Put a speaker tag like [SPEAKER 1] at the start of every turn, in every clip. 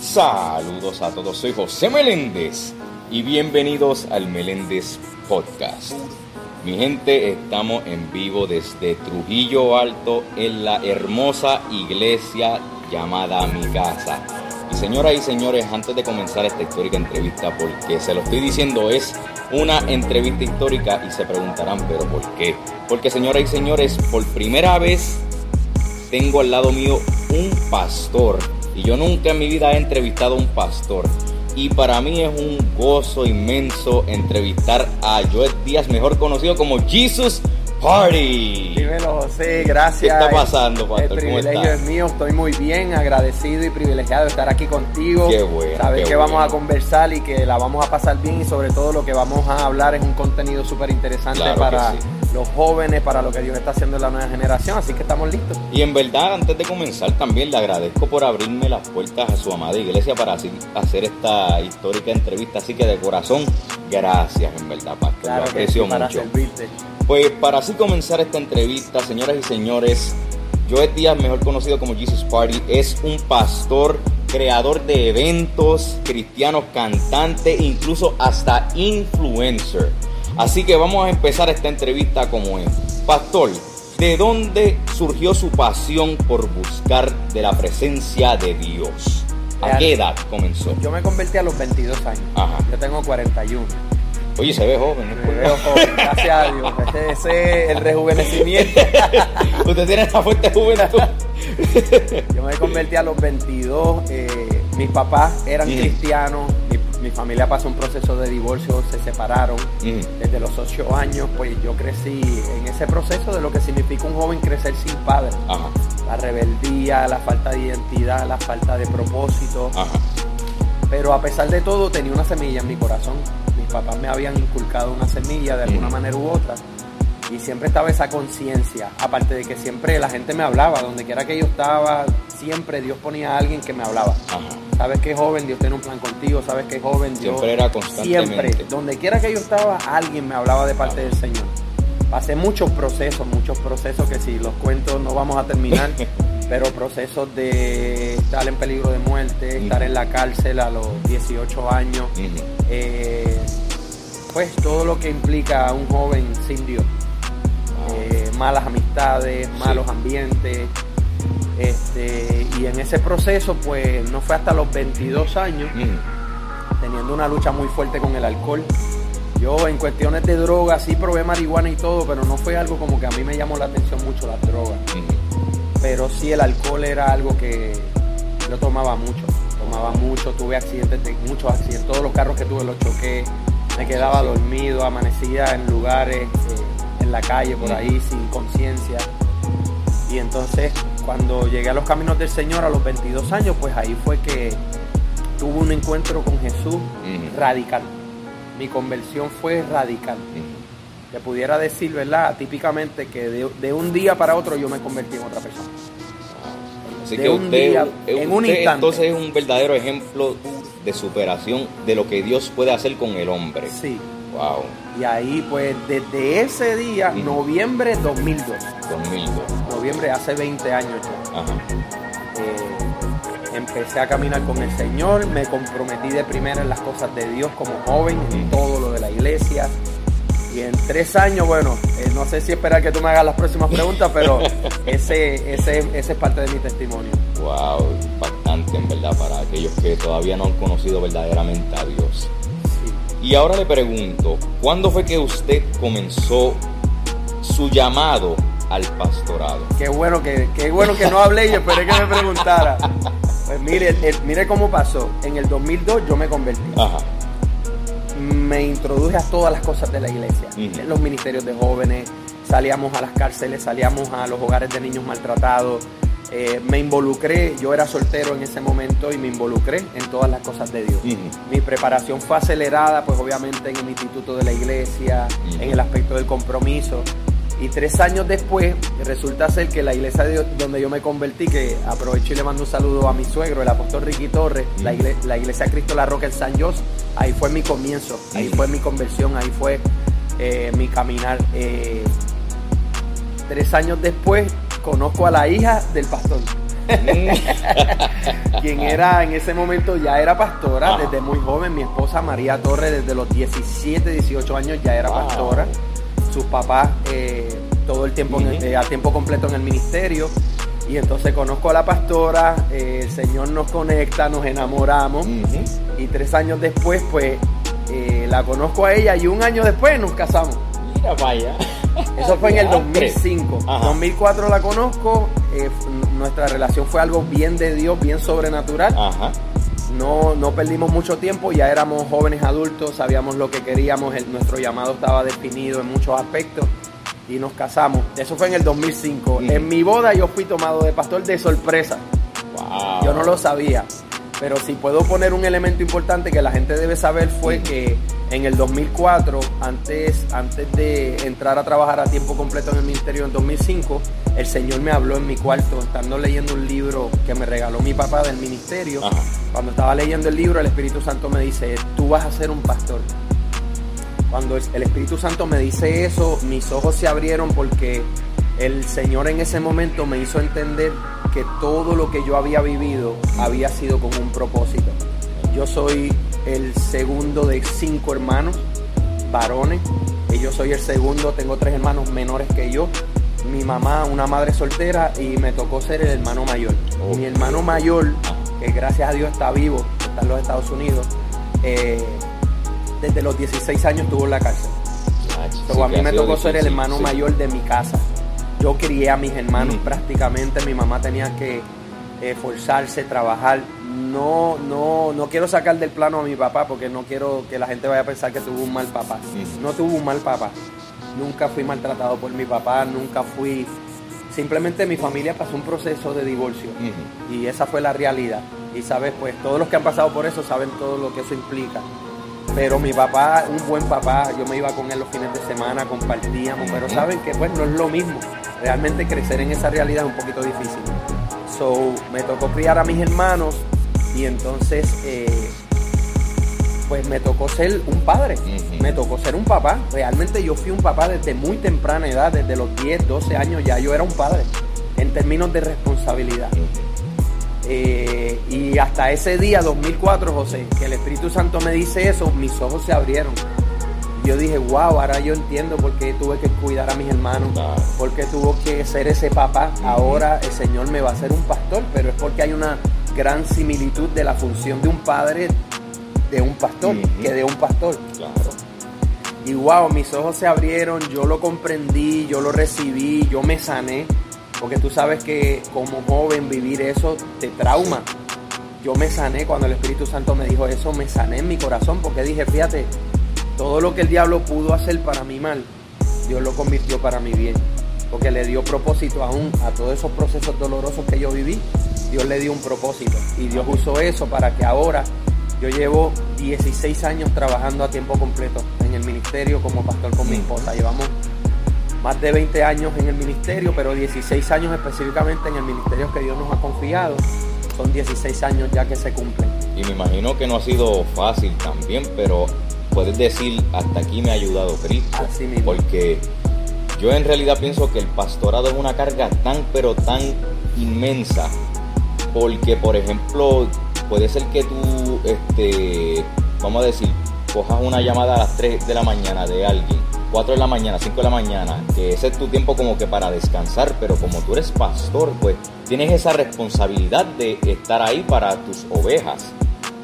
[SPEAKER 1] Saludos a todos, soy José Meléndez y bienvenidos al Meléndez Podcast. Mi gente, estamos en vivo desde Trujillo Alto en la hermosa iglesia llamada Mi Casa. Y señoras y señores, antes de comenzar esta histórica entrevista, porque se lo estoy diciendo, es una entrevista histórica y se preguntarán, pero ¿por qué? Porque señoras y señores, por primera vez tengo al lado mío un pastor y yo nunca en mi vida he entrevistado a un pastor. Y para mí es un gozo inmenso entrevistar a Joel Díaz, mejor conocido como Jesus Party.
[SPEAKER 2] Dímelo, José, gracias.
[SPEAKER 1] ¿Qué está pasando, pastor?
[SPEAKER 2] El privilegio es mío, estoy muy bien, agradecido y privilegiado de estar aquí contigo.
[SPEAKER 1] Qué bueno.
[SPEAKER 2] Saber
[SPEAKER 1] qué
[SPEAKER 2] que
[SPEAKER 1] bueno.
[SPEAKER 2] vamos a conversar y que la vamos a pasar bien y sobre todo lo que vamos a hablar es un contenido súper interesante
[SPEAKER 1] Claro que
[SPEAKER 2] para
[SPEAKER 1] sí.
[SPEAKER 2] Los jóvenes, para lo que Dios está haciendo en la nueva generación, así que estamos listos.
[SPEAKER 1] Y en verdad, antes de comenzar, también le agradezco por abrirme las puertas a su amada iglesia para así hacer esta histórica entrevista. Así que de corazón, gracias, en verdad, pastor.
[SPEAKER 2] Claro
[SPEAKER 1] Lo
[SPEAKER 2] que
[SPEAKER 1] aprecio
[SPEAKER 2] sí, para
[SPEAKER 1] mucho.
[SPEAKER 2] servirte.
[SPEAKER 1] Pues para así comenzar esta entrevista, señoras y señores, Joel Díaz, mejor conocido como Jesus Party, es un pastor, creador de eventos cristianos, cantante, incluso hasta influencer. Así que vamos a empezar esta entrevista como es. Pastor, ¿de dónde surgió su pasión por buscar de la presencia de Dios? ¿A qué edad comenzó?
[SPEAKER 2] Yo me convertí a los 22 años.
[SPEAKER 1] Ajá.
[SPEAKER 2] Yo tengo 41.
[SPEAKER 1] Oye, se ve joven, ¿no?
[SPEAKER 2] Me veo joven, gracias a Dios. Ese, ese es el rejuvenecimiento.
[SPEAKER 1] Usted tiene esta fuerte juventud.
[SPEAKER 2] Yo me convertí a los 22. eh, mis papás eran
[SPEAKER 1] Mm.
[SPEAKER 2] cristianos. Mi, mi familia pasó un proceso de divorcio, se separaron.
[SPEAKER 1] Mm.
[SPEAKER 2] Desde los 8 años, pues yo crecí en ese proceso de lo que significa un joven crecer sin padre.
[SPEAKER 1] Ajá,
[SPEAKER 2] La rebeldía, la falta de identidad, la falta de propósito.
[SPEAKER 1] ajá.
[SPEAKER 2] Pero a pesar de todo, tenía una semilla en mi corazón. Mis papás me habían inculcado una semilla de alguna
[SPEAKER 1] Mm.
[SPEAKER 2] manera u otra. Y siempre estaba esa conciencia. Aparte de que siempre la gente me hablaba, donde quiera que yo estaba, siempre Dios ponía a alguien que me hablaba.
[SPEAKER 1] Ajá.
[SPEAKER 2] Sabes que joven, Dios tiene un plan contigo. Sabes que joven, Dios.
[SPEAKER 1] Siempre era constantemente.
[SPEAKER 2] Siempre, donde quiera que yo estaba, alguien me hablaba de parte del Señor. Pasé muchos procesos, muchos procesos que si los cuento no vamos a terminar, pero procesos de estar en peligro de muerte, estar en la cárcel a los 18 años, eh, pues todo lo que implica a un joven sin Dios. Eh, malas amistades, malos ambientes. Este, y en ese proceso, pues no fue hasta los 22 años, teniendo una lucha muy fuerte con el alcohol. Yo en cuestiones de drogas sí probé marihuana y todo, pero no fue algo como que a mí me llamó la atención mucho las drogas. Pero sí el alcohol era algo que yo tomaba mucho, tomaba mucho, tuve accidentes, de- muchos accidentes, todos los carros que tuve los choqué, me quedaba dormido, amanecía en lugares, eh, en la calle por ahí sin conciencia. Y entonces cuando llegué a los caminos del Señor a los 22 años, pues ahí fue que tuve un encuentro con Jesús radical. Mi conversión fue radical.
[SPEAKER 1] Ujú.
[SPEAKER 2] Te pudiera decir, ¿verdad? Típicamente que de, de un día para otro yo me convertí en otra persona.
[SPEAKER 1] Así
[SPEAKER 2] De
[SPEAKER 1] que
[SPEAKER 2] un
[SPEAKER 1] usted,
[SPEAKER 2] día, en un
[SPEAKER 1] usted
[SPEAKER 2] instante.
[SPEAKER 1] entonces es un verdadero ejemplo de superación de lo que Dios puede hacer con el hombre.
[SPEAKER 2] Sí.
[SPEAKER 1] Wow,
[SPEAKER 2] Y ahí, pues, desde ese día,
[SPEAKER 1] Ujú.
[SPEAKER 2] noviembre 2002,
[SPEAKER 1] 2002.
[SPEAKER 2] Noviembre hace 20 años ya,
[SPEAKER 1] Ajá.
[SPEAKER 2] eh, empecé a caminar con el Señor, me comprometí de primera en las cosas de Dios como joven, en todo lo de la iglesia. Y en tres años, bueno, eh, no sé si esperar que tú me hagas las próximas preguntas, pero ese, ese, ese es parte de mi testimonio.
[SPEAKER 1] Wow, impactante en verdad para aquellos que todavía no han conocido verdaderamente a Dios.
[SPEAKER 2] Sí.
[SPEAKER 1] Y ahora le pregunto, ¿cuándo fue que usted comenzó su llamado al pastorado?
[SPEAKER 2] Qué bueno que, qué bueno que no hablé y esperé que me preguntara. Pues mire, el- mire cómo pasó. En el 2002 yo me convertí.
[SPEAKER 1] Ajá.
[SPEAKER 2] Me introduje a todas las cosas de la iglesia. En los ministerios de jóvenes, salíamos a las cárceles, salíamos a los hogares de niños maltratados. Eh, me involucré, yo era soltero en ese momento y me involucré en todas las cosas de Dios. Mi preparación fue acelerada, pues obviamente en el instituto de la iglesia, en el aspecto del compromiso. Y tres años después, resulta ser que la iglesia de- donde yo me convertí, que aprovecho y le mando un saludo a mi suegro, el apóstol Ricky Torres, la, iglesia Cristo La Roca en San José, ahí fue mi comienzo, ahí fue mi conversión, ahí fue eh, mi caminar. Eh, tres años después, conozco a la hija del pastor. quien era en ese momento ya era pastora desde muy joven. Mi esposa María Torres desde los 17, 18 años ya era
[SPEAKER 1] Wow.
[SPEAKER 2] pastora. Sus papás eh, todo el tiempo en el- eh, a tiempo completo en el ministerio. Y entonces conozco a la pastora, eh, el Señor nos conecta, nos enamoramos. Y tres años después, pues la conozco a ella y un año después nos casamos.
[SPEAKER 1] Mira, vaya.
[SPEAKER 2] Eso fue en el
[SPEAKER 1] Diantre.
[SPEAKER 2] 2005.
[SPEAKER 1] Ajá.
[SPEAKER 2] 2004 la conozco. nuestra relación fue algo bien de Dios, bien sobrenatural.
[SPEAKER 1] Ajá.
[SPEAKER 2] No, no perdimos mucho tiempo, ya éramos jóvenes adultos, sabíamos lo que queríamos, el- nuestro llamado estaba definido en muchos aspectos y nos casamos. Eso fue en el 2005.
[SPEAKER 1] Mm.
[SPEAKER 2] En mi boda yo fui tomado de pastor de sorpresa.
[SPEAKER 1] Wow.
[SPEAKER 2] Yo no lo sabía. Pero si puedo poner un elemento importante que la gente debe saber fue que en el 2004, antes, antes de entrar a trabajar a tiempo completo en el ministerio en 2005, el Señor me habló en mi cuarto, estando leyendo un libro que me regaló mi papá del ministerio.
[SPEAKER 1] Ajá.
[SPEAKER 2] Cuando estaba leyendo el libro, el Espíritu Santo me dice, tú vas a ser un pastor. Cuando el el Espíritu Santo me dice eso, mis ojos se abrieron porque el Señor en ese momento me hizo entender que todo lo que yo había vivido había sido con un propósito. Yo soy el segundo de cinco hermanos varones. Y yo soy el segundo, tengo tres hermanos menores que yo. Mi mamá, una madre soltera, y me tocó ser el hermano mayor. Mi hermano mayor, que gracias a Dios está vivo, está en los Estados Unidos, eh, desde los 16 años estuvo en la cárcel. So, a mí me tocó ser el hermano
[SPEAKER 1] sí.
[SPEAKER 2] mayor de mi casa. Yo crié a mis hermanos
[SPEAKER 1] Mm.
[SPEAKER 2] prácticamente, mi mamá tenía que eh, esforzarse, trabajar. No, no, no quiero sacar del plano a mi papá porque no quiero que la gente vaya a pensar que tuvo un mal papá. No tuvo un mal papá. Nunca fui maltratado por mi papá, nunca fui... Simplemente mi familia pasó un proceso de divorcio y esa fue la realidad. Y sabes, pues todos los que han pasado por eso saben todo lo que eso implica. Pero mi papá, un buen papá, yo me iba con él los fines de semana, compartíamos, pero saben que pues no es lo mismo. Realmente crecer en esa realidad es un poquito difícil. So, me tocó criar a mis hermanos y entonces eh, pues me tocó ser un padre, me tocó ser un papá. Realmente yo fui un papá desde muy temprana edad, desde los 10, 12 años ya yo era un padre en términos de responsabilidad. Eh, y hasta ese día, 2004, José, que el Espíritu Santo me dice eso, mis ojos se abrieron. Yo dije, wow, ahora yo entiendo por qué tuve que cuidar a mis hermanos,
[SPEAKER 1] Claro.
[SPEAKER 2] por qué tuvo que ser ese papá. Ahora el Señor me va a hacer un pastor, pero es porque hay una gran similitud de la función de un padre de un pastor que de un pastor.
[SPEAKER 1] Claro.
[SPEAKER 2] Y wow, mis ojos se abrieron, yo lo comprendí, yo lo recibí, yo me sané. Porque tú sabes que como joven vivir eso te trauma. Yo me sané cuando el Espíritu Santo me dijo eso, me sané en mi corazón porque dije, fíjate, todo lo que el diablo pudo hacer para mi mal, Dios lo convirtió para mi bien. Porque le dio propósito aún a todos esos procesos dolorosos que yo viví. Dios le dio un propósito. Y Dios usó eso para que ahora yo llevo 16 años trabajando a tiempo completo en el ministerio como pastor con mi esposa. Llevamos más de 20 años en el ministerio, pero 16 años específicamente en el ministerio que Dios nos ha confiado. Son 16 años ya que se cumplen.
[SPEAKER 1] Y me imagino que no ha sido fácil también, pero puedes decir, hasta aquí me ha ayudado Cristo.
[SPEAKER 2] Así mismo.
[SPEAKER 1] Porque yo en realidad pienso que el pastorado es una carga tan, pero tan inmensa. Porque, por ejemplo, puede ser que tú, este, vamos a decir, cojas una llamada a las 3 de la mañana de alguien, 4 de la mañana, 5 de la mañana, que ese es tu tiempo como que para descansar, pero como tú eres pastor, pues tienes esa responsabilidad de estar ahí para tus ovejas.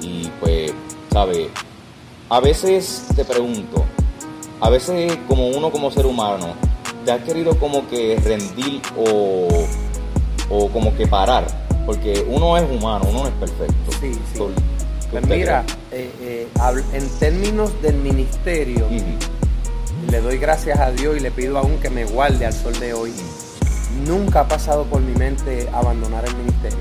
[SPEAKER 1] Y pues, ¿sabes? A veces te pregunto, a veces como uno como ser humano, ¿te has querido como que rendir o, o como que parar? Porque uno es humano, uno no es perfecto.
[SPEAKER 2] Sí, sí.
[SPEAKER 1] So, ¿qué
[SPEAKER 2] Pues mira, eh, eh, en términos del ministerio, le doy gracias a Dios y le pido aún que me guarde al sol de hoy. Nunca ha pasado por mi mente abandonar el ministerio.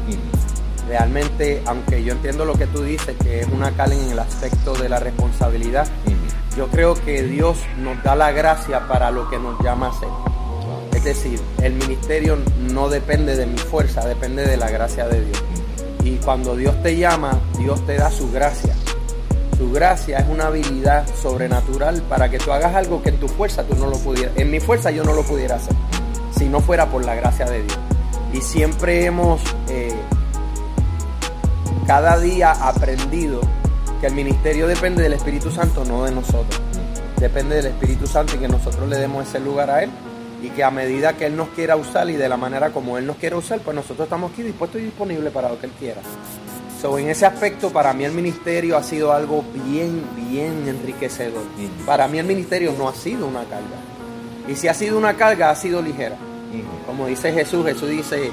[SPEAKER 2] Realmente, aunque yo entiendo lo que tú dices, que es una carga en el aspecto de la responsabilidad. Yo creo que Dios nos da la gracia para lo que nos llama a hacer. Es decir, el ministerio no depende de mi fuerza, depende de la gracia de Dios. Y cuando Dios te llama, Dios te da su gracia. Su gracia es una habilidad sobrenatural para que tú hagas algo que en tu fuerza tú no lo pudieras. En mi fuerza yo no lo pudiera hacer si no fuera por la gracia de Dios. Y siempre hemos eh, cada día aprendido que el ministerio depende del Espíritu Santo, no de nosotros. Depende del Espíritu Santo y que nosotros le demos ese lugar a Él y que a medida que Él nos quiera usar y de la manera como Él nos quiera usar, pues nosotros estamos aquí dispuestos y disponibles para lo que Él quiera. So, en ese aspecto, para mí el ministerio ha sido algo bien, bien enriquecedor. Para mí el ministerio no ha sido una carga. Y si ha sido una carga, ha sido ligera. Como dice Jesús, Jesús dice,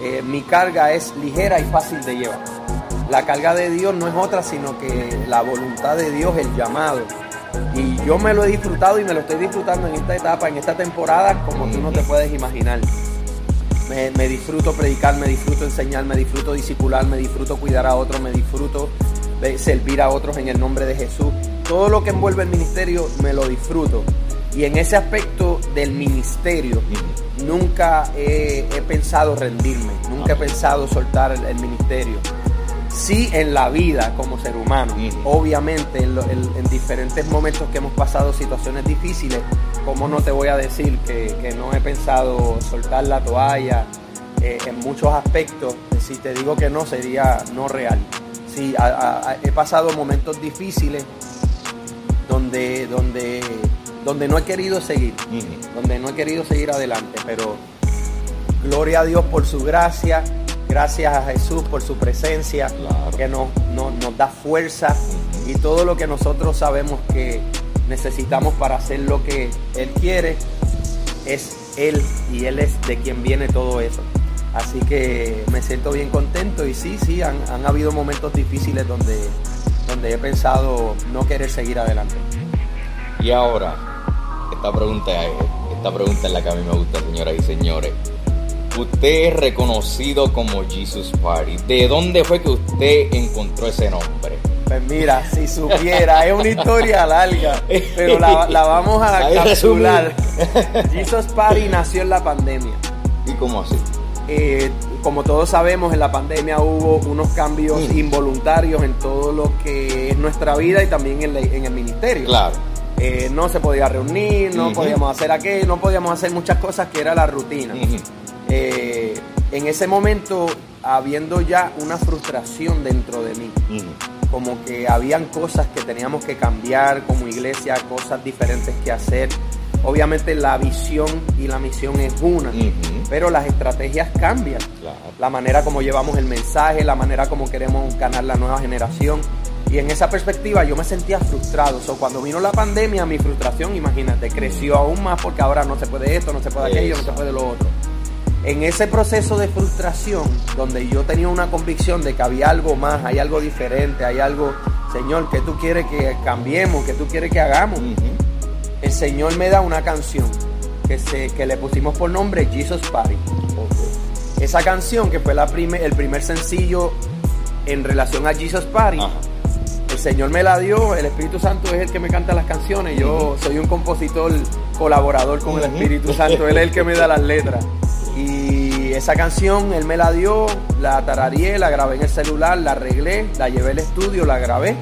[SPEAKER 2] eh, mi carga es ligera y fácil de llevar. La carga de Dios no es otra, sino que la voluntad de Dios, el llamado. Y yo me lo he disfrutado y me lo estoy disfrutando en esta etapa, en esta temporada, como tú no te puedes imaginar. Me, disfruto predicar, me disfruto enseñar, me disfruto discipular, me disfruto cuidar a otros, me disfruto servir a otros en el nombre de Jesús. Todo lo que envuelve el ministerio me lo disfruto. Y en ese aspecto del ministerio, nunca he, pensado rendirme, nunca he pensado soltar el ministerio sí en la vida como ser humano. Obviamente en, diferentes momentos que hemos pasado situaciones difíciles, como no te voy a decir que, no he pensado soltar la toalla eh, en muchos aspectos? Si te digo que no, sería no real. Sí, he pasado momentos difíciles donde, donde, donde no he querido seguir, donde no he querido seguir adelante, pero gloria a Dios por su gracia Gracias a Jesús por su presencia, que nos, nos, da fuerza y todo lo que nosotros sabemos que necesitamos para hacer lo que Él quiere, es Él y Él es de quien viene todo eso. Así que me siento bien contento y sí, sí, han, habido momentos difíciles donde, donde he pensado no querer seguir adelante.
[SPEAKER 1] Y ahora, esta pregunta, esta pregunta es la que a mí me gusta, señoras y señores. Usted es reconocido como Jesus Party. ¿De dónde fue que usted encontró ese nombre?
[SPEAKER 2] Pues mira, si supiera, es una historia larga, pero la, vamos a capsular. Jesus Party nació en la pandemia.
[SPEAKER 1] ¿Y cómo así?
[SPEAKER 2] Eh, como todos sabemos, en la pandemia hubo unos cambios mm. involuntarios en todo lo que es nuestra vida y también en, el ministerio.
[SPEAKER 1] Claro.
[SPEAKER 2] Eh, no se podía reunir, no podíamos hacer aquello, no podíamos hacer muchas cosas que era la rutina. Eh, en ese momento habiendo ya una frustración dentro de mí. Como que habían cosas que teníamos que cambiar como iglesia, cosas diferentes que hacer. Obviamente la visión y la misión es una, pero las estrategias cambian. La manera como llevamos el mensaje, la manera como queremos ganar la nueva generación. Y en esa perspectiva yo me sentía frustrado. So, cuando vino la pandemia, mi frustración, imagínate, creció aún más porque ahora no se puede esto, no se puede aquello, no se puede lo otro en ese proceso de frustración, donde yo tenía una convicción de que había algo más, hay algo diferente, hay algo, Señor, que tú quieres que cambiemos, que tú quieres que hagamos, el Señor me da una canción que, se, que le pusimos por nombre Jesus Party. Esa canción, que fue la el primer sencillo en relación a Jesus Party, el Señor me la dio, el Espíritu Santo es el que me canta las canciones, yo soy un compositor colaborador con el Espíritu Santo, Él es el que me da las letras. Y esa canción él me la dio, la tarareé, la grabé en el celular, la arreglé, la llevé al estudio, la grabé.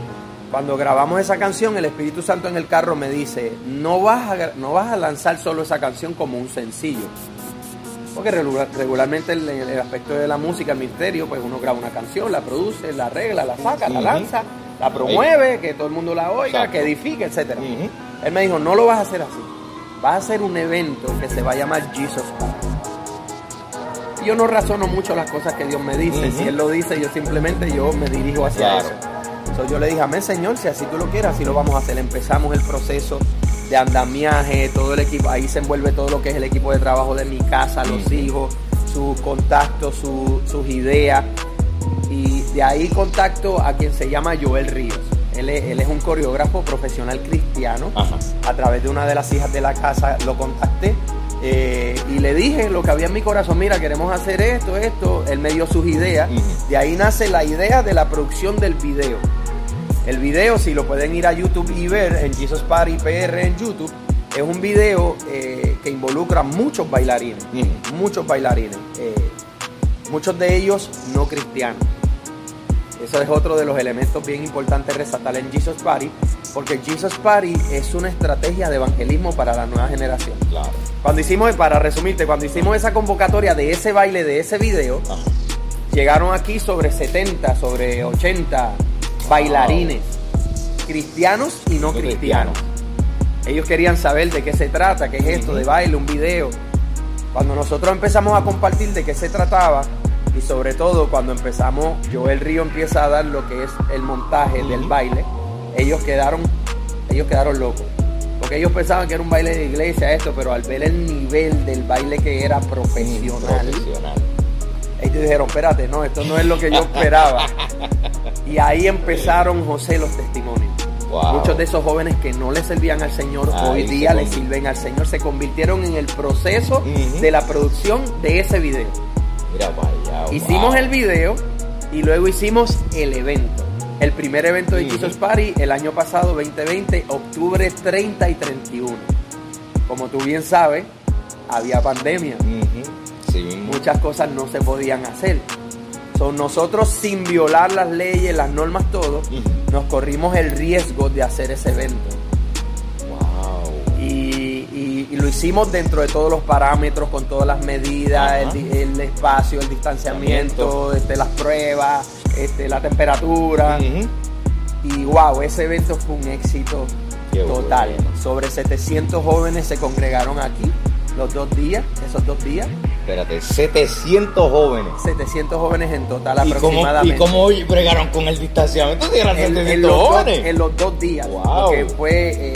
[SPEAKER 2] Cuando grabamos esa canción, el Espíritu Santo en el carro me dice, no vas a, no vas a lanzar solo esa canción como un sencillo. Porque regularmente en el, aspecto de la música, el misterio, pues uno graba una canción, la produce, la arregla, la saca, la lanza, la promueve, que todo el mundo la oiga, que edifique, etc. Él me dijo, no lo vas a hacer así. Vas a hacer un evento que se va a llamar Jesus Party yo no razono mucho las cosas que Dios me dice. Si Él lo dice, yo simplemente yo me dirijo hacia eso. yo le dije, amén Señor, si así tú lo quieras, así lo vamos a hacer. Empezamos el proceso de andamiaje, todo el equipo, ahí se envuelve todo lo que es el equipo de trabajo de mi casa, los hijos, sus contactos, sus ideas. Y de ahí contacto a quien se llama Joel Ríos. Él es, un coreógrafo profesional cristiano. A través de una de las hijas de la casa lo contacté eh, y le dije lo que había en mi corazón, mira, queremos hacer esto, esto. Él me dio sus ideas. De ahí nace la idea de la producción del video. El video, si lo pueden ir a YouTube y ver en Jesus Party PR en YouTube, es un video eh, que involucra muchos bailarines, muchos bailarines, eh, muchos de ellos no cristianos. Eso es otro de los elementos bien importantes resaltar en Jesus Party, porque Jesus Party es una estrategia de evangelismo para la nueva generación.
[SPEAKER 1] Claro.
[SPEAKER 2] Cuando hicimos, para resumirte, cuando hicimos esa convocatoria de ese baile, de ese video,
[SPEAKER 1] Ajá.
[SPEAKER 2] llegaron aquí sobre 70, sobre 80 bailarines, cristianos y no
[SPEAKER 1] No
[SPEAKER 2] cristianos. Ellos querían saber de qué se trata, qué es esto de baile, un video. Cuando nosotros empezamos a compartir de qué se trataba, y sobre todo cuando empezamos, Joel Río empieza a dar lo que es el montaje del baile, ellos quedaron, ellos quedaron locos. Porque ellos pensaban que era un baile de iglesia, esto, pero al ver el nivel del baile que era profesional,
[SPEAKER 1] Profesional.
[SPEAKER 2] ellos dijeron, espérate, no, esto no es lo que yo esperaba. y ahí empezaron, José, los testimonios.
[SPEAKER 1] Wow.
[SPEAKER 2] Muchos de esos jóvenes que no le servían al Señor,
[SPEAKER 1] Ahí
[SPEAKER 2] hoy
[SPEAKER 1] se
[SPEAKER 2] día le sirven al Señor, se convirtieron en el proceso de la producción de ese video.
[SPEAKER 1] Mira allá.
[SPEAKER 2] Hicimos
[SPEAKER 1] wow.
[SPEAKER 2] el video y luego hicimos el evento. El primer evento de. Jesus Party el año pasado, 2020, octubre 30 y 31. Como tú bien sabes, había pandemia.
[SPEAKER 1] Sí.
[SPEAKER 2] Muchas cosas no se podían hacer. So, nosotros sin violar las leyes, las normas, todo, nos corrimos el riesgo de hacer ese evento.
[SPEAKER 1] Wow.
[SPEAKER 2] Y, y- y lo hicimos dentro de todos los parámetros, con todas las medidas, el espacio, el distanciamiento, este, las pruebas, este, la temperatura. Y wow, ese evento fue un éxito
[SPEAKER 1] Qué
[SPEAKER 2] total.
[SPEAKER 1] bueno.
[SPEAKER 2] Sobre 700 jóvenes se congregaron aquí los dos días, esos dos días.
[SPEAKER 1] Espérate, 700 jóvenes.
[SPEAKER 2] 700 jóvenes en total
[SPEAKER 1] ¿Y cómo, ¿Y
[SPEAKER 2] aproximadamente.
[SPEAKER 1] cómo bregaron con el distanciamiento? Eran
[SPEAKER 2] en, en
[SPEAKER 1] 700
[SPEAKER 2] los dos,
[SPEAKER 1] jóvenes.
[SPEAKER 2] en los dos días.
[SPEAKER 1] Wow.
[SPEAKER 2] Porque fue, eh,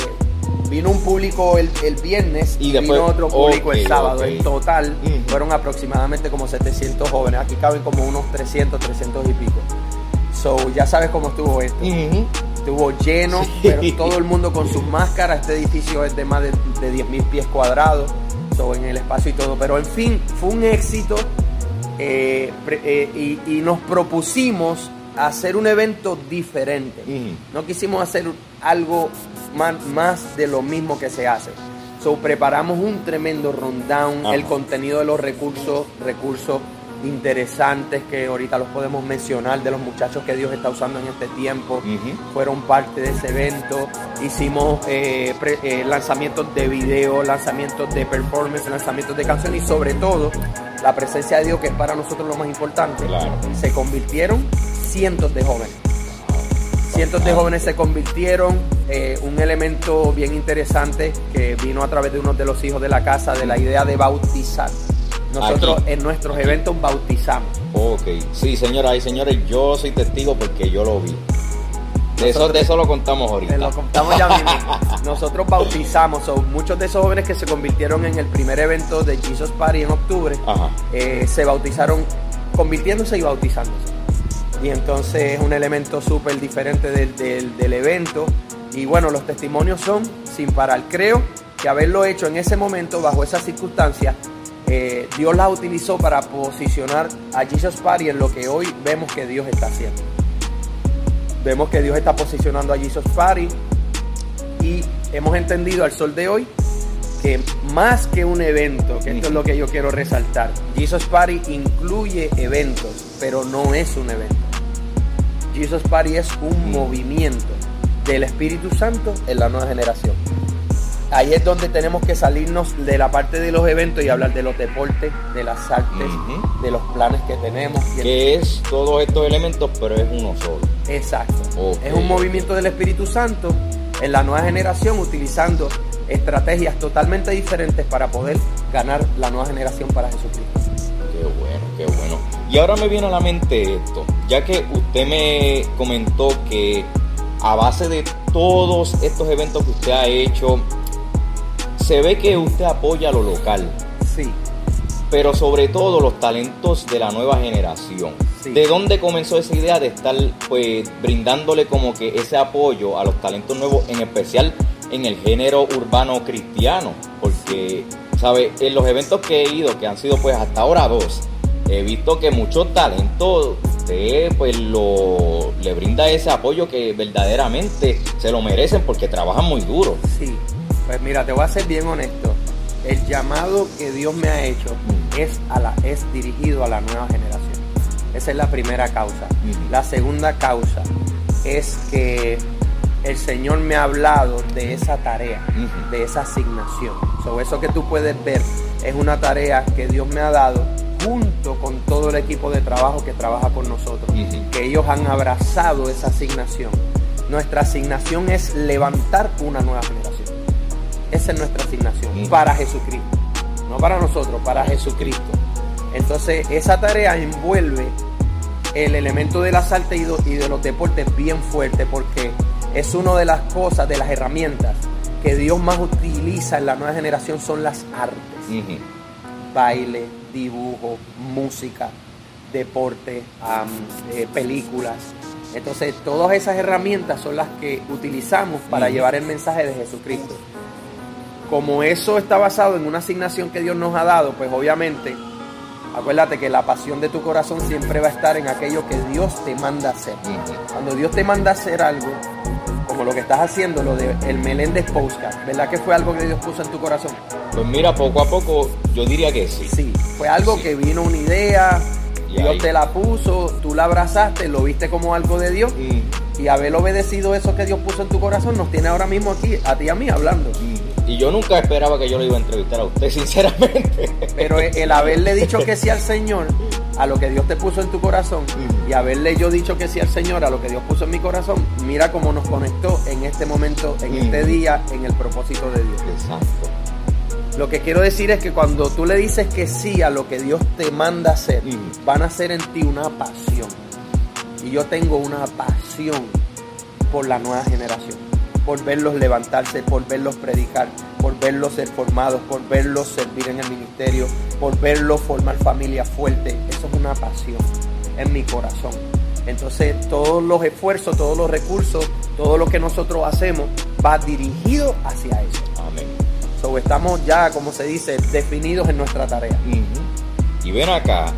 [SPEAKER 2] vino un público el, el viernes
[SPEAKER 1] Y después-
[SPEAKER 2] vino otro público el sábado. En total fueron aproximadamente como 700 jóvenes. Aquí caben como unos 300, 300 y pico. So, ya sabes cómo estuvo esto. Estuvo lleno,
[SPEAKER 1] Sí.
[SPEAKER 2] pero todo el mundo con sus máscaras. Este edificio es de más de, de 10.000 pies cuadrados, so, en el espacio y todo. Pero en fin, fue un éxito eh, pre- eh, y, y nos propusimos hacer un evento diferente. No quisimos hacer algo más, más de lo mismo que se hace. So, preparamos un tremendo rundown, el contenido de los recursos, recursos interesantes que ahorita los podemos mencionar de los muchachos que Dios está usando en este tiempo fueron parte de ese evento. Hicimos eh, pre- eh, lanzamientos de video, lanzamientos de performance, lanzamientos de canciones y sobre todo la presencia de Dios, que es para nosotros lo más importante.
[SPEAKER 1] Claro.
[SPEAKER 2] Se convirtieron cientos de jóvenes. Cientos de jóvenes se convirtieron. eh, un elemento bien interesante que vino a través de uno de los hijos de la casa de la idea de bautizar. Nosotros
[SPEAKER 1] Aquí.
[SPEAKER 2] en nuestros
[SPEAKER 1] Aquí.
[SPEAKER 2] eventos bautizamos.
[SPEAKER 1] Ok, sí, señoras y señores, yo soy testigo porque yo lo vi. De eso, de eso lo contamos ahorita.
[SPEAKER 2] Lo contamos ya mismo. Nosotros bautizamos, so, muchos de esos jóvenes que se convirtieron en el primer evento de Jesus Party en octubre, eh, se bautizaron convirtiéndose y bautizándose. Y entonces es un elemento súper diferente del, del- del evento. Y bueno, los testimonios son sin parar. Creo que haberlo hecho en ese momento, bajo esas circunstancias, eh, Dios las utilizó para posicionar a Jesus Party en lo que hoy vemos que Dios está haciendo. Vemos que Dios está posicionando a Jesus Party y hemos entendido al sol de hoy que más que un evento, que esto es lo que yo quiero resaltar, Jesus Party incluye eventos, pero no es un evento. Jesus Party es un movimiento del Espíritu Santo en la nueva generación. Ahí es donde tenemos que salirnos de la parte de los eventos y hablar de los deportes, de las artes, de los planes que tenemos.
[SPEAKER 1] Que es todos estos elementos, pero es uno solo.
[SPEAKER 2] Exacto. Es un movimiento del Espíritu Santo en la nueva generación utilizando estrategias totalmente diferentes para poder ganar la nueva generación para Jesucristo.
[SPEAKER 1] Qué bueno, qué bueno. Y ahora me viene a la mente esto, ya que usted me comentó que a base de todos estos eventos que usted ha hecho, se ve que usted apoya lo local,
[SPEAKER 2] Sí.
[SPEAKER 1] pero sobre todo los talentos de la nueva generación.
[SPEAKER 2] Sí.
[SPEAKER 1] ¿De dónde comenzó esa idea de estar pues brindándole como que ese apoyo a los talentos nuevos, en especial en el género urbano cristiano? Porque, ¿sabe? En los eventos que he ido, que han sido pues hasta ahora dos, he visto que muchos talentos usted pues lo, le brinda ese apoyo que verdaderamente se lo merecen porque trabajan muy duro.
[SPEAKER 2] Sí. Pues mira, te voy a ser bien honesto. El llamado que Dios me ha hecho es, a la, es dirigido a la nueva generación. Esa es la primera causa. La segunda causa es que el Señor me ha hablado de esa tarea, de esa asignación. So, eso que tú puedes ver es una tarea que Dios me ha dado junto con todo el equipo de trabajo que trabaja con nosotros. Que ellos han abrazado esa asignación. Nuestra asignación es levantar una nueva generación. Esa es nuestra asignación para Jesucristo. No para nosotros, para Jesucristo. Entonces, esa tarea envuelve el elemento de las artes y de los deportes bien fuerte porque es una de las cosas, de las herramientas que Dios más utiliza en la nueva generación son las artes. Baile, dibujo, música, deporte, eh, películas. Entonces, todas esas herramientas son las que utilizamos para llevar el mensaje de Jesucristo. Como eso está basado en una asignación que Dios nos ha dado, pues obviamente, acuérdate que la pasión de tu corazón siempre va a estar en aquello que Dios te manda hacer. Cuando Dios te manda hacer algo, como lo que estás haciendo, lo de el Meléndez Postcard, ¿verdad que fue algo que Dios puso en tu corazón?
[SPEAKER 1] Pues mira, poco a poco yo diría que sí.
[SPEAKER 2] Sí, fue algo
[SPEAKER 1] Sí.
[SPEAKER 2] que vino una idea,
[SPEAKER 1] Y
[SPEAKER 2] Dios
[SPEAKER 1] ahí-
[SPEAKER 2] te la puso, tú la abrazaste, lo viste como algo de Dios y haber obedecido eso que Dios puso en tu corazón nos tiene ahora mismo aquí, a ti y a mí hablando.
[SPEAKER 1] Y yo nunca esperaba que yo lo iba a entrevistar a usted, sinceramente.
[SPEAKER 2] Pero el haberle dicho que sí al Señor, a lo que Dios te puso en tu corazón, y haberle yo dicho que sí al Señor, a lo que Dios puso en mi corazón, mira cómo nos conectó en este momento, en este día, en el propósito de Dios.
[SPEAKER 1] Exacto.
[SPEAKER 2] Lo que quiero decir es que cuando tú le dices que sí a lo que Dios te manda hacer, van a ser en ti una pasión. Y yo tengo una pasión por la nueva generación, por verlos levantarse, por verlos predicar, por verlos ser formados, por verlos servir en el ministerio, por verlos formar familias fuertes. Eso es una pasión en mi corazón. Entonces todos los esfuerzos, todos los recursos, todo lo que nosotros hacemos va dirigido hacia eso.
[SPEAKER 1] Amén.
[SPEAKER 2] So, estamos ya, como se dice, definidos en nuestra tarea.
[SPEAKER 1] Y ven acá,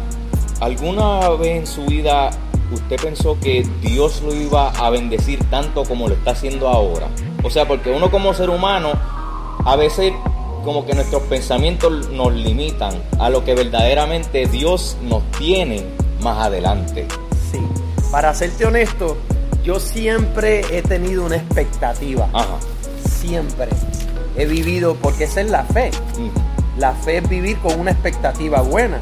[SPEAKER 1] ¿alguna vez en su vida usted pensó que Dios lo iba a bendecir tanto como lo está haciendo ahora? O sea, porque uno como ser humano, a veces como que nuestros pensamientos nos limitan a lo que verdaderamente Dios nos tiene más adelante.
[SPEAKER 2] Sí. Para serte honesto, yo siempre he tenido una expectativa.
[SPEAKER 1] Ajá.
[SPEAKER 2] Siempre. He vivido, porque esa es la fe. La fe es vivir con una expectativa buena.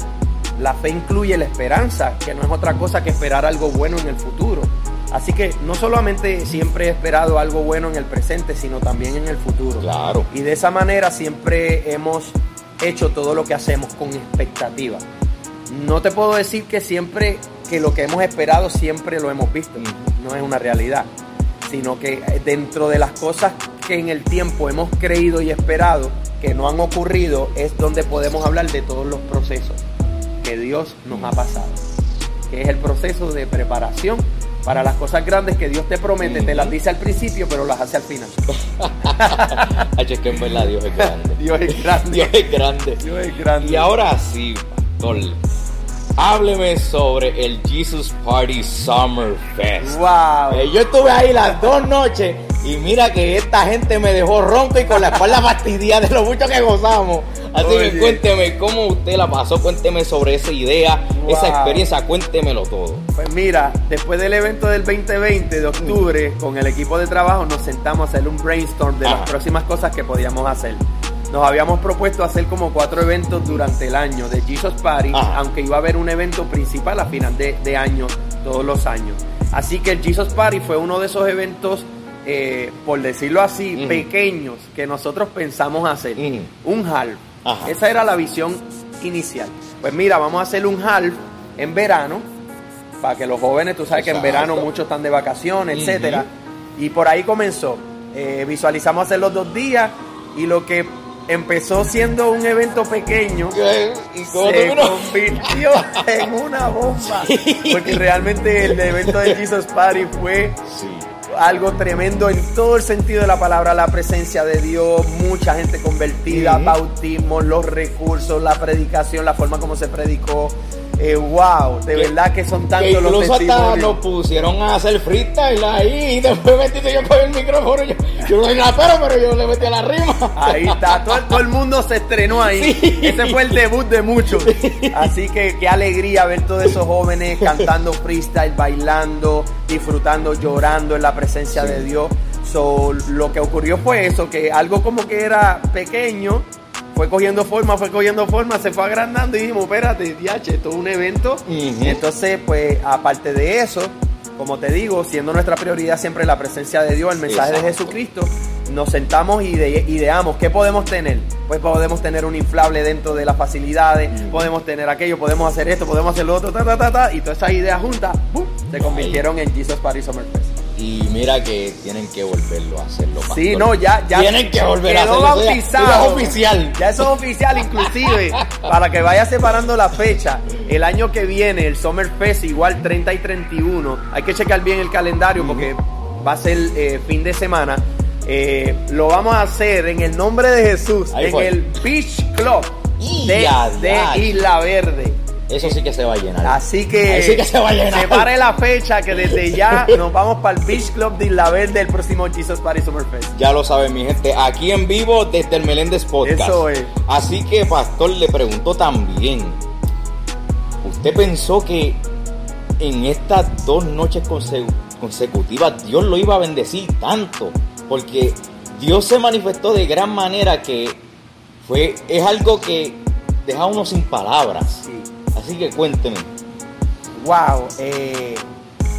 [SPEAKER 2] La fe incluye la esperanza, que no es otra cosa que esperar algo bueno en el futuro. Así que no solamente siempre he esperado algo bueno en el presente, sino también en el futuro.
[SPEAKER 1] Claro.
[SPEAKER 2] Y de esa manera siempre hemos hecho todo lo que hacemos con expectativa. No te puedo decir que siempre, que lo que hemos esperado siempre lo hemos visto. No es una realidad. Sino que dentro de las cosas que en el tiempo hemos creído y esperado que no han ocurrido, es donde podemos hablar de todos los procesos que Dios nos ha pasado. Que es el proceso de preparación para las cosas grandes que Dios te promete, te las dice al principio, pero las hace al final.
[SPEAKER 1] Ay, es que en verdad Dios es grande.
[SPEAKER 2] Dios es grande.
[SPEAKER 1] Dios es grande.
[SPEAKER 2] Dios es grande.
[SPEAKER 1] Y ahora sí, pastor, hábleme sobre el Jesus Party Summer Fest.
[SPEAKER 2] Wow.
[SPEAKER 1] Eh, yo estuve ahí las dos noches y mira que esta gente me dejó ronco y con la espalda fastidiada de lo mucho que gozamos. Así
[SPEAKER 2] Oye.
[SPEAKER 1] que cuénteme cómo usted la pasó, cuénteme sobre esa idea, esa experiencia, cuéntemelo todo.
[SPEAKER 2] Pues mira, después del evento del 2020 de octubre, con el equipo de trabajo nos sentamos a hacer un brainstorm de
[SPEAKER 1] Ajá.
[SPEAKER 2] las próximas cosas que podíamos hacer. Nos habíamos propuesto hacer como cuatro eventos durante el año de Jesus Party,
[SPEAKER 1] Ajá.
[SPEAKER 2] aunque iba a haber un evento principal a final de, de año, todos los años. Así que el Jesus Party fue uno de esos eventos, eh, por decirlo así, pequeños que nosotros pensamos hacer. Un half.
[SPEAKER 1] Ajá.
[SPEAKER 2] Esa era la visión inicial. Pues mira, vamos a hacer un half en verano, para que los jóvenes, tú sabes que en verano muchos están de vacaciones,
[SPEAKER 1] Ujú.
[SPEAKER 2] etcétera. Y por ahí comenzó. Eh, visualizamos hacer los dos días y lo que empezó siendo un evento pequeño
[SPEAKER 1] ¿Y
[SPEAKER 2] se convirtió en una bomba. Porque realmente el evento de Jesus Party fue
[SPEAKER 1] Sí.
[SPEAKER 2] Algo tremendo en todo el sentido de la palabra, la presencia de Dios, mucha gente convertida, bautismo, los recursos, la predicación, la forma como se predicó. Eh, wow, de
[SPEAKER 1] Que-
[SPEAKER 2] verdad que son
[SPEAKER 1] Que
[SPEAKER 2] tantos los
[SPEAKER 1] incluso hasta
[SPEAKER 2] testimonios.
[SPEAKER 1] nos pusieron a hacer freestyle ahí y después metiste yo con el micrófono. Yo, yo no soy rapero, pero yo le metí a la rima.
[SPEAKER 2] Ahí está, todo, todo el mundo se estrenó ahí.
[SPEAKER 1] Sí.
[SPEAKER 2] Ese fue el debut de muchos. Así que qué alegría ver todos esos jóvenes cantando freestyle, bailando, disfrutando, llorando en la presencia
[SPEAKER 1] Sí.
[SPEAKER 2] de Dios. So, lo que ocurrió fue eso, que algo como que era pequeño, fue cogiendo forma, fue cogiendo forma, se fue agrandando y dijimos, espérate, diache, esto es un evento.
[SPEAKER 1] Ujú.
[SPEAKER 2] Entonces, pues, aparte de eso, como te digo, siendo nuestra prioridad siempre la presencia de Dios, el mensaje de. Jesucristo, nos sentamos y ide- ideamos qué podemos tener. Pues podemos tener un inflable dentro de las facilidades,
[SPEAKER 1] Mm.
[SPEAKER 2] podemos tener aquello, podemos hacer esto, podemos hacer lo otro, ta, ta, ta, ta, y todas esas ideas juntas ¡pum! se convirtieron en Jesus Party Summer Fest.
[SPEAKER 1] Y mira que tienen que volverlo a hacerlo. pastor.
[SPEAKER 2] Sí, no, ya, ya
[SPEAKER 1] Tienen que volver a hacerlo.
[SPEAKER 2] bautizado.
[SPEAKER 1] eso es oficial.
[SPEAKER 2] Ya eso es oficial, inclusive, para que vaya separando la fecha. El año que viene, el Summer Fest, igual 30 y 31. Hay que checar bien el calendario porque va a ser eh, fin de semana. Eh, lo vamos a hacer en el nombre de Jesús,
[SPEAKER 1] Ahí
[SPEAKER 2] en
[SPEAKER 1] fue.
[SPEAKER 2] el Beach Club de. Isla Verde.
[SPEAKER 1] Eso sí que se va a llenar.
[SPEAKER 2] Así que
[SPEAKER 1] Ahí sí que se va a llenar.
[SPEAKER 2] separe la fecha que desde ya nos vamos para el Beach Club de Isla Verde el próximo Jesus Party Summer Fest.
[SPEAKER 1] Ya lo saben, mi gente. Aquí en vivo desde el Meléndez Podcast.
[SPEAKER 2] Eso es.
[SPEAKER 1] Así que, Pastor, le pregunto también. ¿Usted pensó que en estas dos noches conse- consecutivas Dios lo iba a bendecir tanto? Porque Dios se manifestó de gran manera que fue, es algo que deja uno sin palabras.
[SPEAKER 2] Sí.
[SPEAKER 1] Así que cuénteme.
[SPEAKER 2] Wow, eh,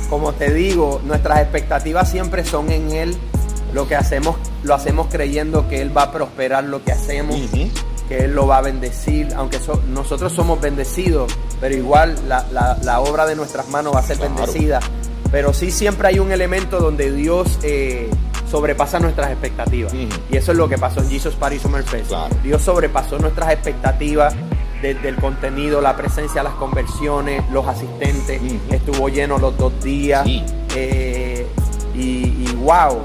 [SPEAKER 2] como te digo, nuestras expectativas siempre son en Él. Lo que hacemos, lo hacemos creyendo que Él va a prosperar lo que hacemos, que Él lo va a bendecir, aunque so- nosotros somos bendecidos, pero igual la, la- la obra de nuestras manos va a ser
[SPEAKER 1] Claro.
[SPEAKER 2] bendecida. Pero sí siempre hay un elemento donde Dios eh, sobrepasa nuestras expectativas. Y eso es lo que pasó en Jesus Party Summer Fest.
[SPEAKER 1] Claro.
[SPEAKER 2] Dios sobrepasó nuestras expectativas desde el contenido, la presencia, las conversiones, los asistentes. Estuvo lleno los dos días.
[SPEAKER 1] Sí.
[SPEAKER 2] Eh, y, y wow,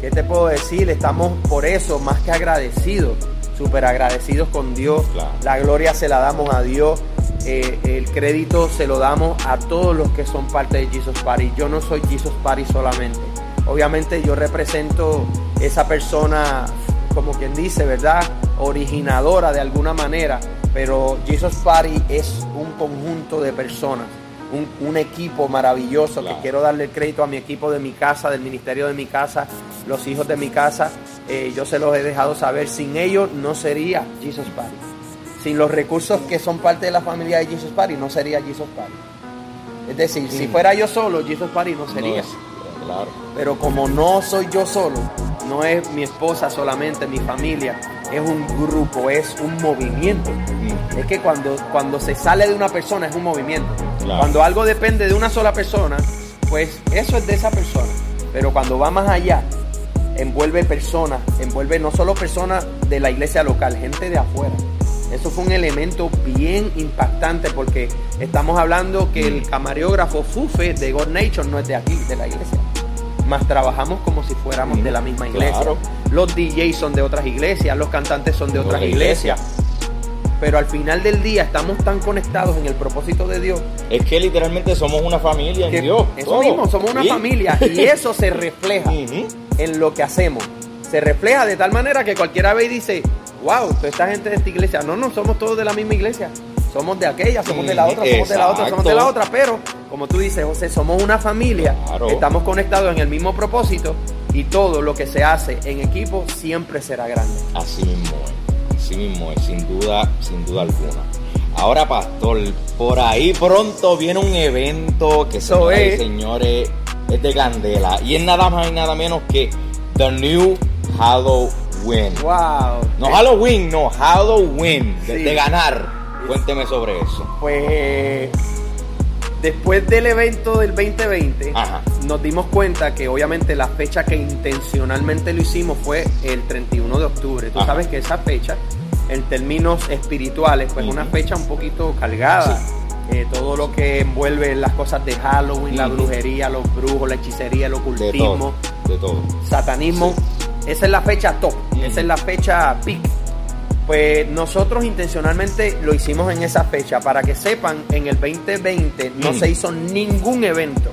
[SPEAKER 2] ¿qué te puedo decir? Estamos por eso más que agradecidos, súper agradecidos con Dios.
[SPEAKER 1] Claro.
[SPEAKER 2] La gloria se la damos a Dios. Eh, el crédito se lo damos a todos los que son parte de Jesus Party. Yo no soy Jesus Party solamente. Obviamente yo represento esa persona, como quien dice, ¿verdad? Originadora de alguna manera. Pero Jesus Party es un conjunto de personas, un, un equipo maravilloso
[SPEAKER 1] Claro.
[SPEAKER 2] que quiero darle el crédito a mi equipo de mi casa, del ministerio de mi casa, los hijos de mi casa. Eh, yo se los he dejado saber. Sin ellos no sería Jesus Party. Sin los recursos que son parte de la familia de Jesus Party, no sería Jesus Party. Es decir, si
[SPEAKER 1] Sí.
[SPEAKER 2] fuera yo solo, Jesus Party no sería.
[SPEAKER 1] No claro.
[SPEAKER 2] Pero como no soy yo solo, no es mi esposa solamente, mi familia, es un grupo, es un movimiento. Es que cuando, cuando se sale de una persona es un movimiento.
[SPEAKER 1] Claro.
[SPEAKER 2] Cuando algo depende de una sola persona, pues eso es de esa persona. Pero cuando va más allá, envuelve personas, envuelve no solo personas de la iglesia local, gente de afuera. Eso fue un elemento bien impactante porque estamos hablando que el camarógrafo Fufe de God Nation no es de aquí, de la iglesia. Más trabajamos como si fuéramos de la misma iglesia.
[SPEAKER 1] Claro.
[SPEAKER 2] Los DJs son de otras iglesias, los cantantes son de otras
[SPEAKER 1] Otra
[SPEAKER 2] iglesias. Pero al final del día estamos tan conectados en el propósito de Dios
[SPEAKER 1] Es que literalmente somos una familia en Dios.
[SPEAKER 2] eso mismo, somos una
[SPEAKER 1] Sí.
[SPEAKER 2] familia y eso se refleja en lo que hacemos. Se refleja de tal manera que cualquiera ve y dice, wow, toda esta gente de esta iglesia. No, no, somos todos de la misma iglesia. Somos de aquella, somos de la otra, somos de la otra, somos de la otra. Pero, como tú dices, José, somos una familia.
[SPEAKER 1] Claro.
[SPEAKER 2] Estamos conectados en el mismo propósito y todo lo que se hace en equipo siempre será grande.
[SPEAKER 1] Así mismo es, así mismo es, sin duda, sin duda alguna. Ahora, pastor, por ahí pronto viene un evento que
[SPEAKER 2] Eso
[SPEAKER 1] señoras y señores es de candela y es nada más y nada menos que The New Halloween.
[SPEAKER 2] Wow.
[SPEAKER 1] No Halloween, no Halloween, de,
[SPEAKER 2] Sí.
[SPEAKER 1] de ganar. Cuénteme sobre eso.
[SPEAKER 2] Pues después del evento del 2020,
[SPEAKER 1] Ajá.
[SPEAKER 2] nos dimos cuenta que obviamente la fecha que intencionalmente lo hicimos fue el 31 de octubre. Tú
[SPEAKER 1] Ajá.
[SPEAKER 2] sabes que esa fecha, en términos espirituales, pues es una fecha un poquito cargada. Eh, todo lo que envuelve las cosas de Halloween, la brujería, los brujos, la hechicería, el
[SPEAKER 1] De
[SPEAKER 2] ocultismo,
[SPEAKER 1] todo, de todo.
[SPEAKER 2] satanismo. Esa es la fecha top, esa es la fecha peak. Pues nosotros intencionalmente lo hicimos en esa fecha. Para que sepan, en el 2020 no
[SPEAKER 1] Mm.
[SPEAKER 2] se hizo ningún evento.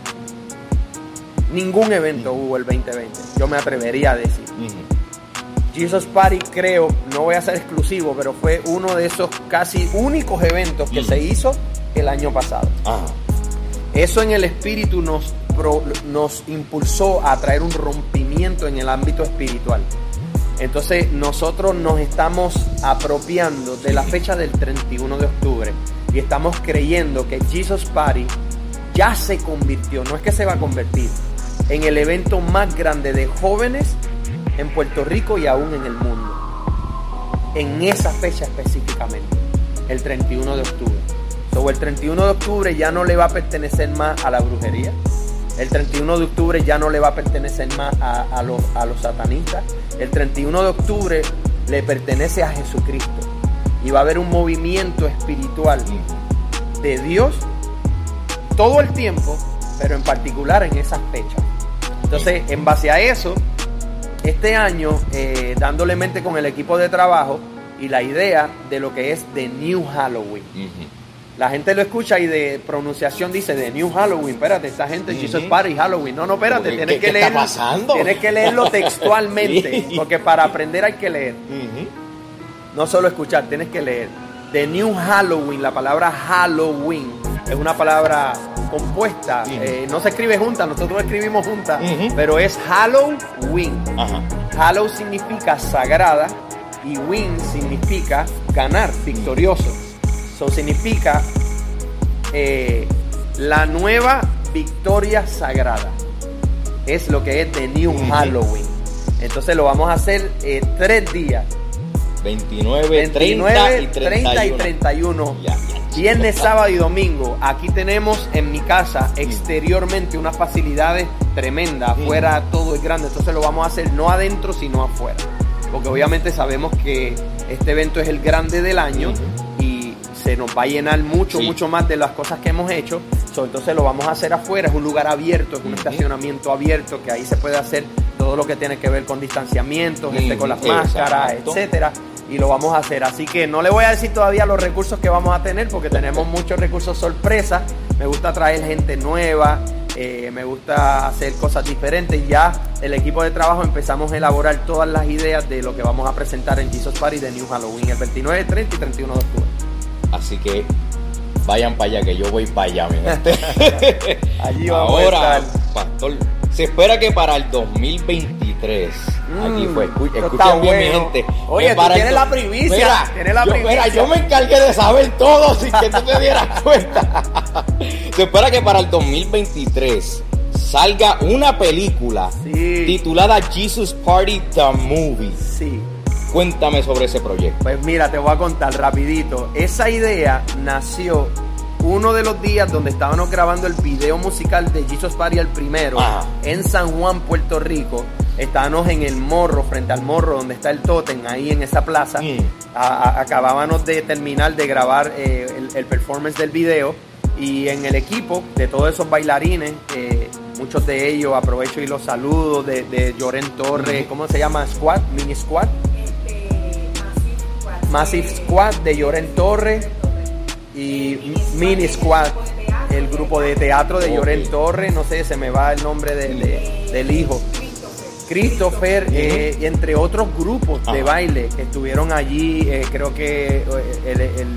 [SPEAKER 2] Ningún evento hubo el 2020. Yo me atrevería a decir. Jesus Party creo, no voy a ser exclusivo, pero fue uno de esos casi únicos eventos que se hizo el año pasado.
[SPEAKER 1] Ajá.
[SPEAKER 2] Eso en el espíritu nos, pro- nos impulsó a traer un rompimiento en el ámbito espiritual. Entonces nosotros nos estamos apropiando de la fecha del 31 de octubre y estamos creyendo que Jesus Party ya se convirtió, no es que se va a convertir, en el evento más grande de jóvenes en Puerto Rico y aún en el mundo. En esa fecha específicamente, el 31 de octubre. So, el 31 de octubre ya no le va a pertenecer más a la brujería. El 31 de octubre ya no le va a pertenecer más a, a los, a los satanistas. El 31 de octubre le pertenece a Jesucristo. Y va a haber un movimiento espiritual de Dios todo el tiempo, pero en particular en esas fechas. Entonces, en base a eso, este año, eh, dándole mente con el equipo de trabajo y la idea de lo que es The New Halloween. La gente lo escucha y de pronunciación dice The New Halloween. Espérate, esta gente
[SPEAKER 1] Ujú.
[SPEAKER 2] Jesus Party Halloween. No, no, espérate,
[SPEAKER 1] ¿Qué-
[SPEAKER 2] tienes
[SPEAKER 1] qué-
[SPEAKER 2] que
[SPEAKER 1] qué está
[SPEAKER 2] leerlo.
[SPEAKER 1] pasando?
[SPEAKER 2] Tienes que leerlo textualmente, porque para aprender hay que leer. No solo escuchar, tienes que leer. The New Halloween, la palabra Halloween es una palabra compuesta, eh, no se escribe junta, nosotros escribimos junta, pero es Halloween. Hallow significa sagrada y win significa ganar, victorioso. So significa eh, la nueva victoria sagrada. Es lo que es The New. Halloween. Entonces lo vamos a hacer eh, tres días.
[SPEAKER 1] 29,
[SPEAKER 2] 29,
[SPEAKER 1] 30 y 31.
[SPEAKER 2] 30 y 31.
[SPEAKER 1] Ya, ya.
[SPEAKER 2] Viernes, sábado y domingo. Aquí tenemos en mi casa exteriormente unas facilidades tremendas.
[SPEAKER 1] Mm.
[SPEAKER 2] Afuera todo es grande. Entonces lo vamos a hacer no adentro, sino afuera. Porque obviamente sabemos que este evento es el grande del año. Se nos va a llenar mucho,
[SPEAKER 1] Sí.
[SPEAKER 2] mucho más de las cosas que hemos hecho. So, entonces lo vamos a hacer afuera. Es un lugar abierto, es un estacionamiento abierto que ahí se puede hacer todo lo que tiene que ver con distanciamiento, gente con las máscaras,
[SPEAKER 1] Exacto.
[SPEAKER 2] etcétera y lo vamos a hacer. Así que no le voy a decir todavía los recursos que vamos a tener porque tenemos muchos recursos sorpresa. Me gusta traer gente nueva, eh, me gusta hacer cosas diferentes. Ya el equipo de trabajo empezamos a elaborar todas las ideas de lo que vamos a presentar en Jesus Party de New Halloween el 29, 30 y 31 de octubre.
[SPEAKER 1] Así que vayan para allá, que yo voy para allá, mi gente.
[SPEAKER 2] Allí vamos
[SPEAKER 1] Ahora,
[SPEAKER 2] a estar.
[SPEAKER 1] pastor, se espera que para el 2023, aquí
[SPEAKER 2] Mm,
[SPEAKER 1] fue, escu-
[SPEAKER 2] esto
[SPEAKER 1] escuchen
[SPEAKER 2] está
[SPEAKER 1] bien, mi
[SPEAKER 2] bueno.
[SPEAKER 1] gente.
[SPEAKER 2] Oye, tú tienes la primicia,
[SPEAKER 1] Mira,
[SPEAKER 2] tienes la
[SPEAKER 1] yo,
[SPEAKER 2] primicia.
[SPEAKER 1] mira, yo me encargué de saber todo sin que tú te dieras cuenta. se espera que para el 2023 salga una película
[SPEAKER 2] Sí.
[SPEAKER 1] titulada Jesus Party The Movie.
[SPEAKER 2] Sí.
[SPEAKER 1] Cuéntame sobre ese proyecto.
[SPEAKER 2] Pues mira, te voy a contar rapidito. Esa idea nació uno de los días donde estábamos grabando el video musical de Jesus Party el primero
[SPEAKER 1] Ajá.
[SPEAKER 2] en San Juan, Puerto Rico. Estábamos en el morro, frente al morro donde está el tótem, ahí en esa plaza.
[SPEAKER 1] Mm.
[SPEAKER 2] A- a- acabábamos de terminar de grabar eh, el, el performance del video y en el equipo de todos esos bailarines, eh, muchos de ellos aprovecho y los saludo de, de Lloren Torres. ¿cómo se llama? Squad, mini squad.
[SPEAKER 3] Massive Squad.
[SPEAKER 2] De Lloren Torres y Mini Squad, el grupo de teatro de. Lloren Torres, no sé, se me va el nombre de- de- del hijo. Christopher, eh, entre otros grupos de baile que estuvieron allí, eh, creo que eh, el, el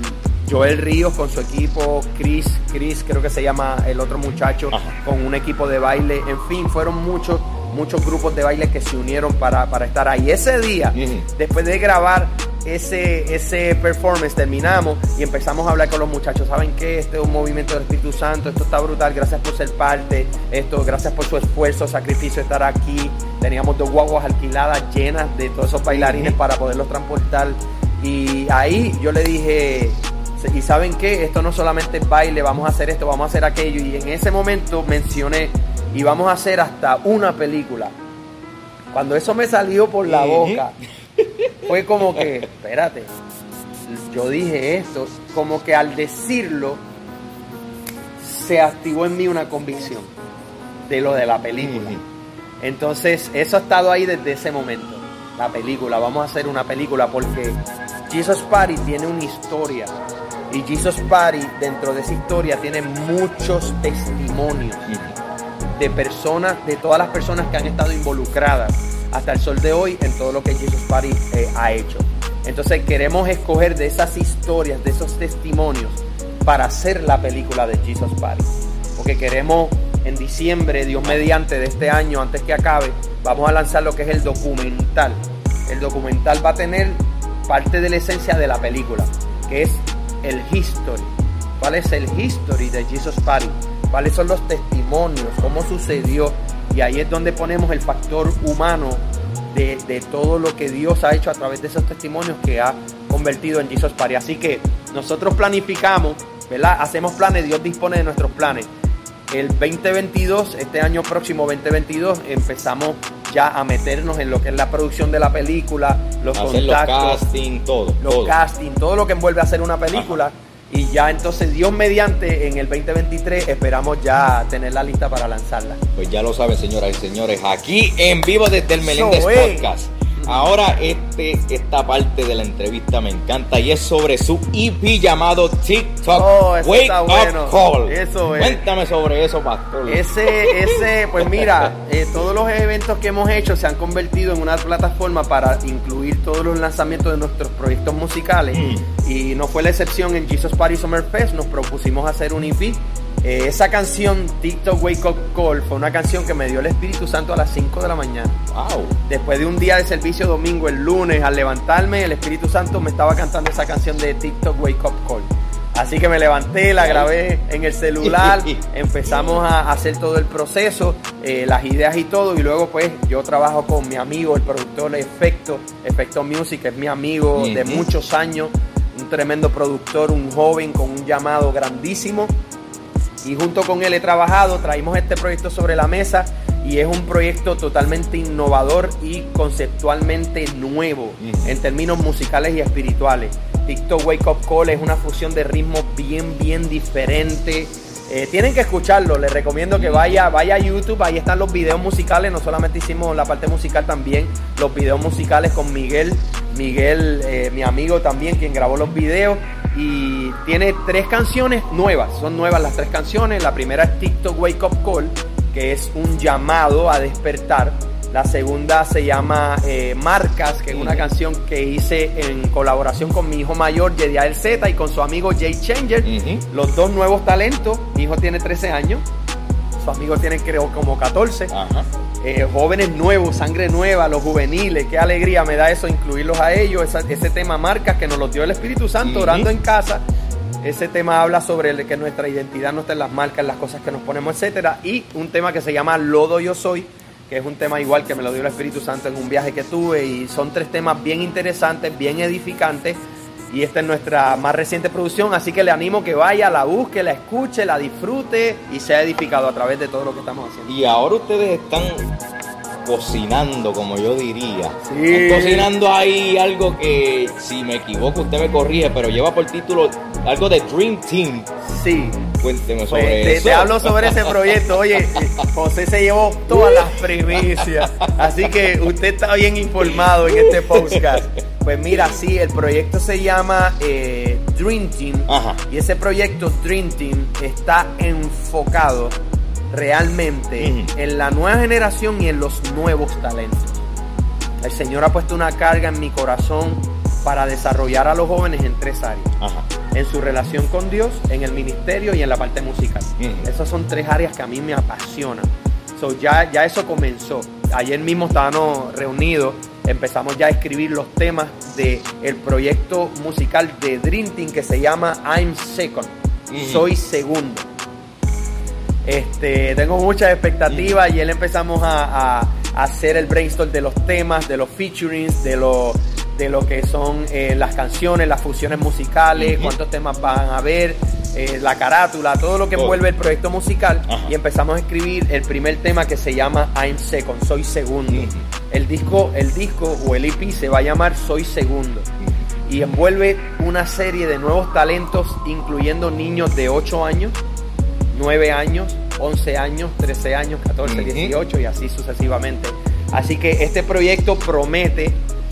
[SPEAKER 2] Joel Ríos con su equipo, Chris, Chris creo que se llama el otro muchacho,
[SPEAKER 1] Ajá.
[SPEAKER 2] con un equipo de baile, en fin, fueron muchos, muchos grupos de baile que se unieron para, para estar ahí. Ese día, después de grabar ese, ese performance, terminamos y empezamos a hablar con los muchachos. ¿Saben qué? Este es un movimiento del Espíritu Santo, esto está brutal, gracias por ser parte, esto, gracias por su esfuerzo, sacrificio, estar aquí. Teníamos dos guaguas alquiladas llenas de todos esos bailarines para poderlos transportar. Y ahí yo le dije, y saben qué, esto no solamente es baile, vamos a hacer esto, vamos a hacer aquello. Y en ese momento mencioné, y vamos a hacer hasta una película. Cuando eso me salió por la boca, fue como que, espérate, yo dije esto, como que al decirlo, se activó en mí una convicción de lo de la película. Entonces, eso ha estado ahí desde ese momento. La película, vamos a hacer una película porque Jesus Party tiene una historia. Y Jesus Party, dentro de esa historia, tiene muchos testimonios de personas, de todas las personas que han estado involucradas hasta el sol de hoy en todo lo que Jesus Party eh, ha hecho. Entonces queremos escoger de esas historias, de esos testimonios, para hacer la película de Jesus Party. Porque queremos en diciembre, Dios mediante, de este año, antes que acabe, vamos a lanzar lo que es el documental. El documental va a tener parte de la esencia de la película, que es el history. ¿Cuál es el history de Jesus Party? ¿Cuáles son los testimonios? ¿Cómo sucedió? Y ahí es donde ponemos el factor humano de, de, todo lo que Dios ha hecho a través de esos testimonios que ha convertido en Jesus Party. Así que nosotros planificamos, ¿verdad? Hacemos planes, Dios dispone de nuestros planes. El 2022, este año próximo 2022, empezamos ya a meternos en lo que es la producción de la película, los
[SPEAKER 1] Hacer
[SPEAKER 2] contactos,
[SPEAKER 1] los casting, todo.
[SPEAKER 2] los
[SPEAKER 1] todo.
[SPEAKER 2] casting, todo lo que envuelve a hacer una película. Y ya entonces, Dios mediante, en el 2023 esperamos ya tenerla lista para lanzarla.
[SPEAKER 1] Pues ya lo saben, señoras y señores, aquí en vivo desde el Meléndez. Podcast. Ahora este, esta parte de la entrevista me encanta y es sobre su EP llamado TikTok
[SPEAKER 2] Oh, eso
[SPEAKER 1] Wake
[SPEAKER 2] está
[SPEAKER 1] Up
[SPEAKER 2] bueno.
[SPEAKER 1] Call.
[SPEAKER 2] Eso es.
[SPEAKER 1] Cuéntame sobre eso, pastor.
[SPEAKER 2] Ese, ese, pues mira, eh, todos los eventos que hemos hecho se han convertido en una plataforma para incluir todos los lanzamientos de nuestros proyectos musicales.
[SPEAKER 1] Mm.
[SPEAKER 2] Y no fue la excepción en Jesus Party Summer Fest, nos propusimos hacer un EP. Eh, esa canción, TikTok Wake Up Call, fue una canción que me dio el Espíritu Santo a las 5 de la mañana.
[SPEAKER 1] Wow.
[SPEAKER 2] Después de un día de servicio domingo, el lunes, al levantarme, el Espíritu Santo me estaba cantando esa canción de TikTok Wake Up Call. Así que me levanté, la grabé en el celular, empezamos a hacer todo el proceso, eh, las ideas y todo, y luego pues yo trabajo con mi amigo, el productor de Efecto, Efecto Music, es mi amigo de muchos años, un tremendo productor, un joven con un llamado grandísimo y junto con él he trabajado, traímos este proyecto sobre la mesa y es un proyecto totalmente innovador y conceptualmente nuevo en términos musicales y espirituales. TikTok Wake Up Call es una fusión de ritmos bien, bien diferente. Eh, tienen que escucharlo, les recomiendo que vaya, vaya a YouTube, ahí están los videos musicales, no solamente hicimos la parte musical también, los videos musicales con Miguel, Miguel, eh, mi amigo también, quien grabó los videos, y tiene tres canciones nuevas, son nuevas las tres canciones, la primera es TikTok Wake Up Call, que es un llamado a despertar, la segunda se llama eh, Marcas, que es una canción que hice en colaboración con mi hijo mayor, Yediael Z, y con su amigo Jay Changer, los dos nuevos talentos. Mi hijo tiene 13 años, su amigo tiene creo como 14.
[SPEAKER 1] Ajá.
[SPEAKER 2] Eh, jóvenes nuevos, sangre nueva, los juveniles, qué alegría me da eso incluirlos a ellos. Esa- ese tema marcas que nos los dio el Espíritu Santo orando en casa. Ese tema habla sobre el que nuestra identidad no está en las marcas, en las cosas que nos ponemos, etcétera. Y un tema que se llama Lodo Yo Soy, que es un tema igual que me lo dio el Espíritu Santo en un viaje que tuve. Y son tres temas bien interesantes, bien edificantes. Y esta es nuestra más reciente producción, así que le animo que vaya, la busque, la escuche, la disfrute y sea edificado a través de todo lo que estamos haciendo.
[SPEAKER 1] Y ahora ustedes están cocinando, como yo diría.
[SPEAKER 2] Sí.
[SPEAKER 1] Están cocinando ahí algo que, si me equivoco, usted me corrige, pero lleva por título algo de Dream Team.
[SPEAKER 2] Sí,
[SPEAKER 1] Cuénteme sobre
[SPEAKER 2] Pues, te,
[SPEAKER 1] eso.
[SPEAKER 2] te hablo sobre ese proyecto. Oye, José se llevó todas las primicias. Así que usted está bien informado en este podcast. Pues mira, sí, el proyecto se llama eh, Dream Team.
[SPEAKER 1] Ajá.
[SPEAKER 2] Y ese proyecto Dream Team está enfocado realmente en la nueva generación y en los nuevos talentos. El Señor ha puesto una carga en mi corazón para desarrollar a los jóvenes en tres áreas
[SPEAKER 1] Ajá.
[SPEAKER 2] en su relación con Dios, en el ministerio y en la parte musical. Esas son tres áreas que a mí me apasionan. So, ya, ya eso comenzó. Ayer mismo estábamos reunidos, empezamos ya a escribir los temas del el proyecto musical de Dream Team que se llama I'm Second. Soy segundo. Este, tengo muchas expectativas y él empezamos a, a- a hacer el brainstorm de los temas, de los featurings, de lo, de lo que son eh, las canciones, las fusiones musicales, cuántos temas van a haber, eh, la carátula, todo lo que envuelve el proyecto musical. Y empezamos a escribir el primer tema que se llama I'm Second, Soy Segundo. El disco, el disco o el EP se va a llamar Soy Segundo. Y envuelve una serie de nuevos talentos, incluyendo niños de 8 años, 9 años, 11 años, 13 años, 14,
[SPEAKER 1] Ujú.
[SPEAKER 2] 18 y así sucesivamente. Así que este proyecto promete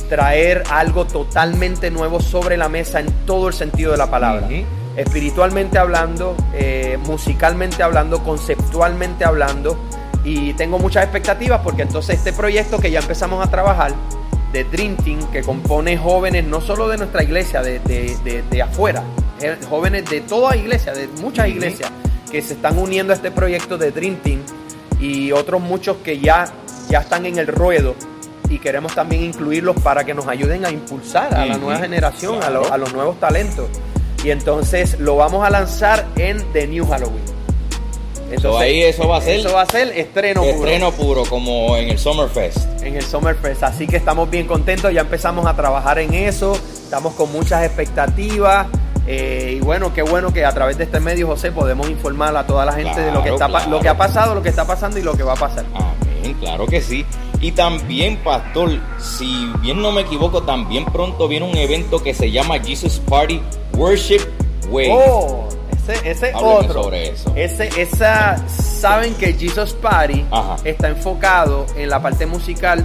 [SPEAKER 2] traer algo totalmente nuevo sobre la mesa en todo el sentido de la palabra. Espiritualmente hablando, eh, musicalmente hablando, conceptualmente hablando. Y tengo muchas expectativas porque entonces este proyecto que ya empezamos a trabajar de Dream Team, que compone jóvenes no solo de nuestra iglesia, de, de- de- de afuera, eh, jóvenes de toda iglesia, de muchas iglesias, que se están uniendo a este proyecto de Dream Team y otros muchos que ya, ya están en el ruedo y queremos también incluirlos para que nos ayuden a impulsar a la nueva generación, a, lo- a los nuevos talentos. Y entonces lo vamos a lanzar en The New Halloween.
[SPEAKER 1] So, ahí eso va a ser
[SPEAKER 2] Eso va a ser estreno, puro
[SPEAKER 1] estreno puro como en el Summerfest.
[SPEAKER 2] en el Summerfest. Así que estamos bien contentos, ya empezamos a trabajar en eso, estamos con muchas expectativas. Eh, y bueno, qué bueno que a través de este medio, José, podemos informar a toda la gente de lo que, está,
[SPEAKER 1] claro.
[SPEAKER 2] lo que ha pasado, lo que está pasando y lo que va a pasar.
[SPEAKER 1] Amén, claro que sí. Y también, pastor, si bien no me equivoco, también pronto viene un evento que se llama Jesus Party Worship Way.
[SPEAKER 2] Oh, ese, ese otro.
[SPEAKER 1] sobre eso.
[SPEAKER 2] Ese, esa, saben que Jesus Party
[SPEAKER 1] Ajá.
[SPEAKER 2] está enfocado en la parte musical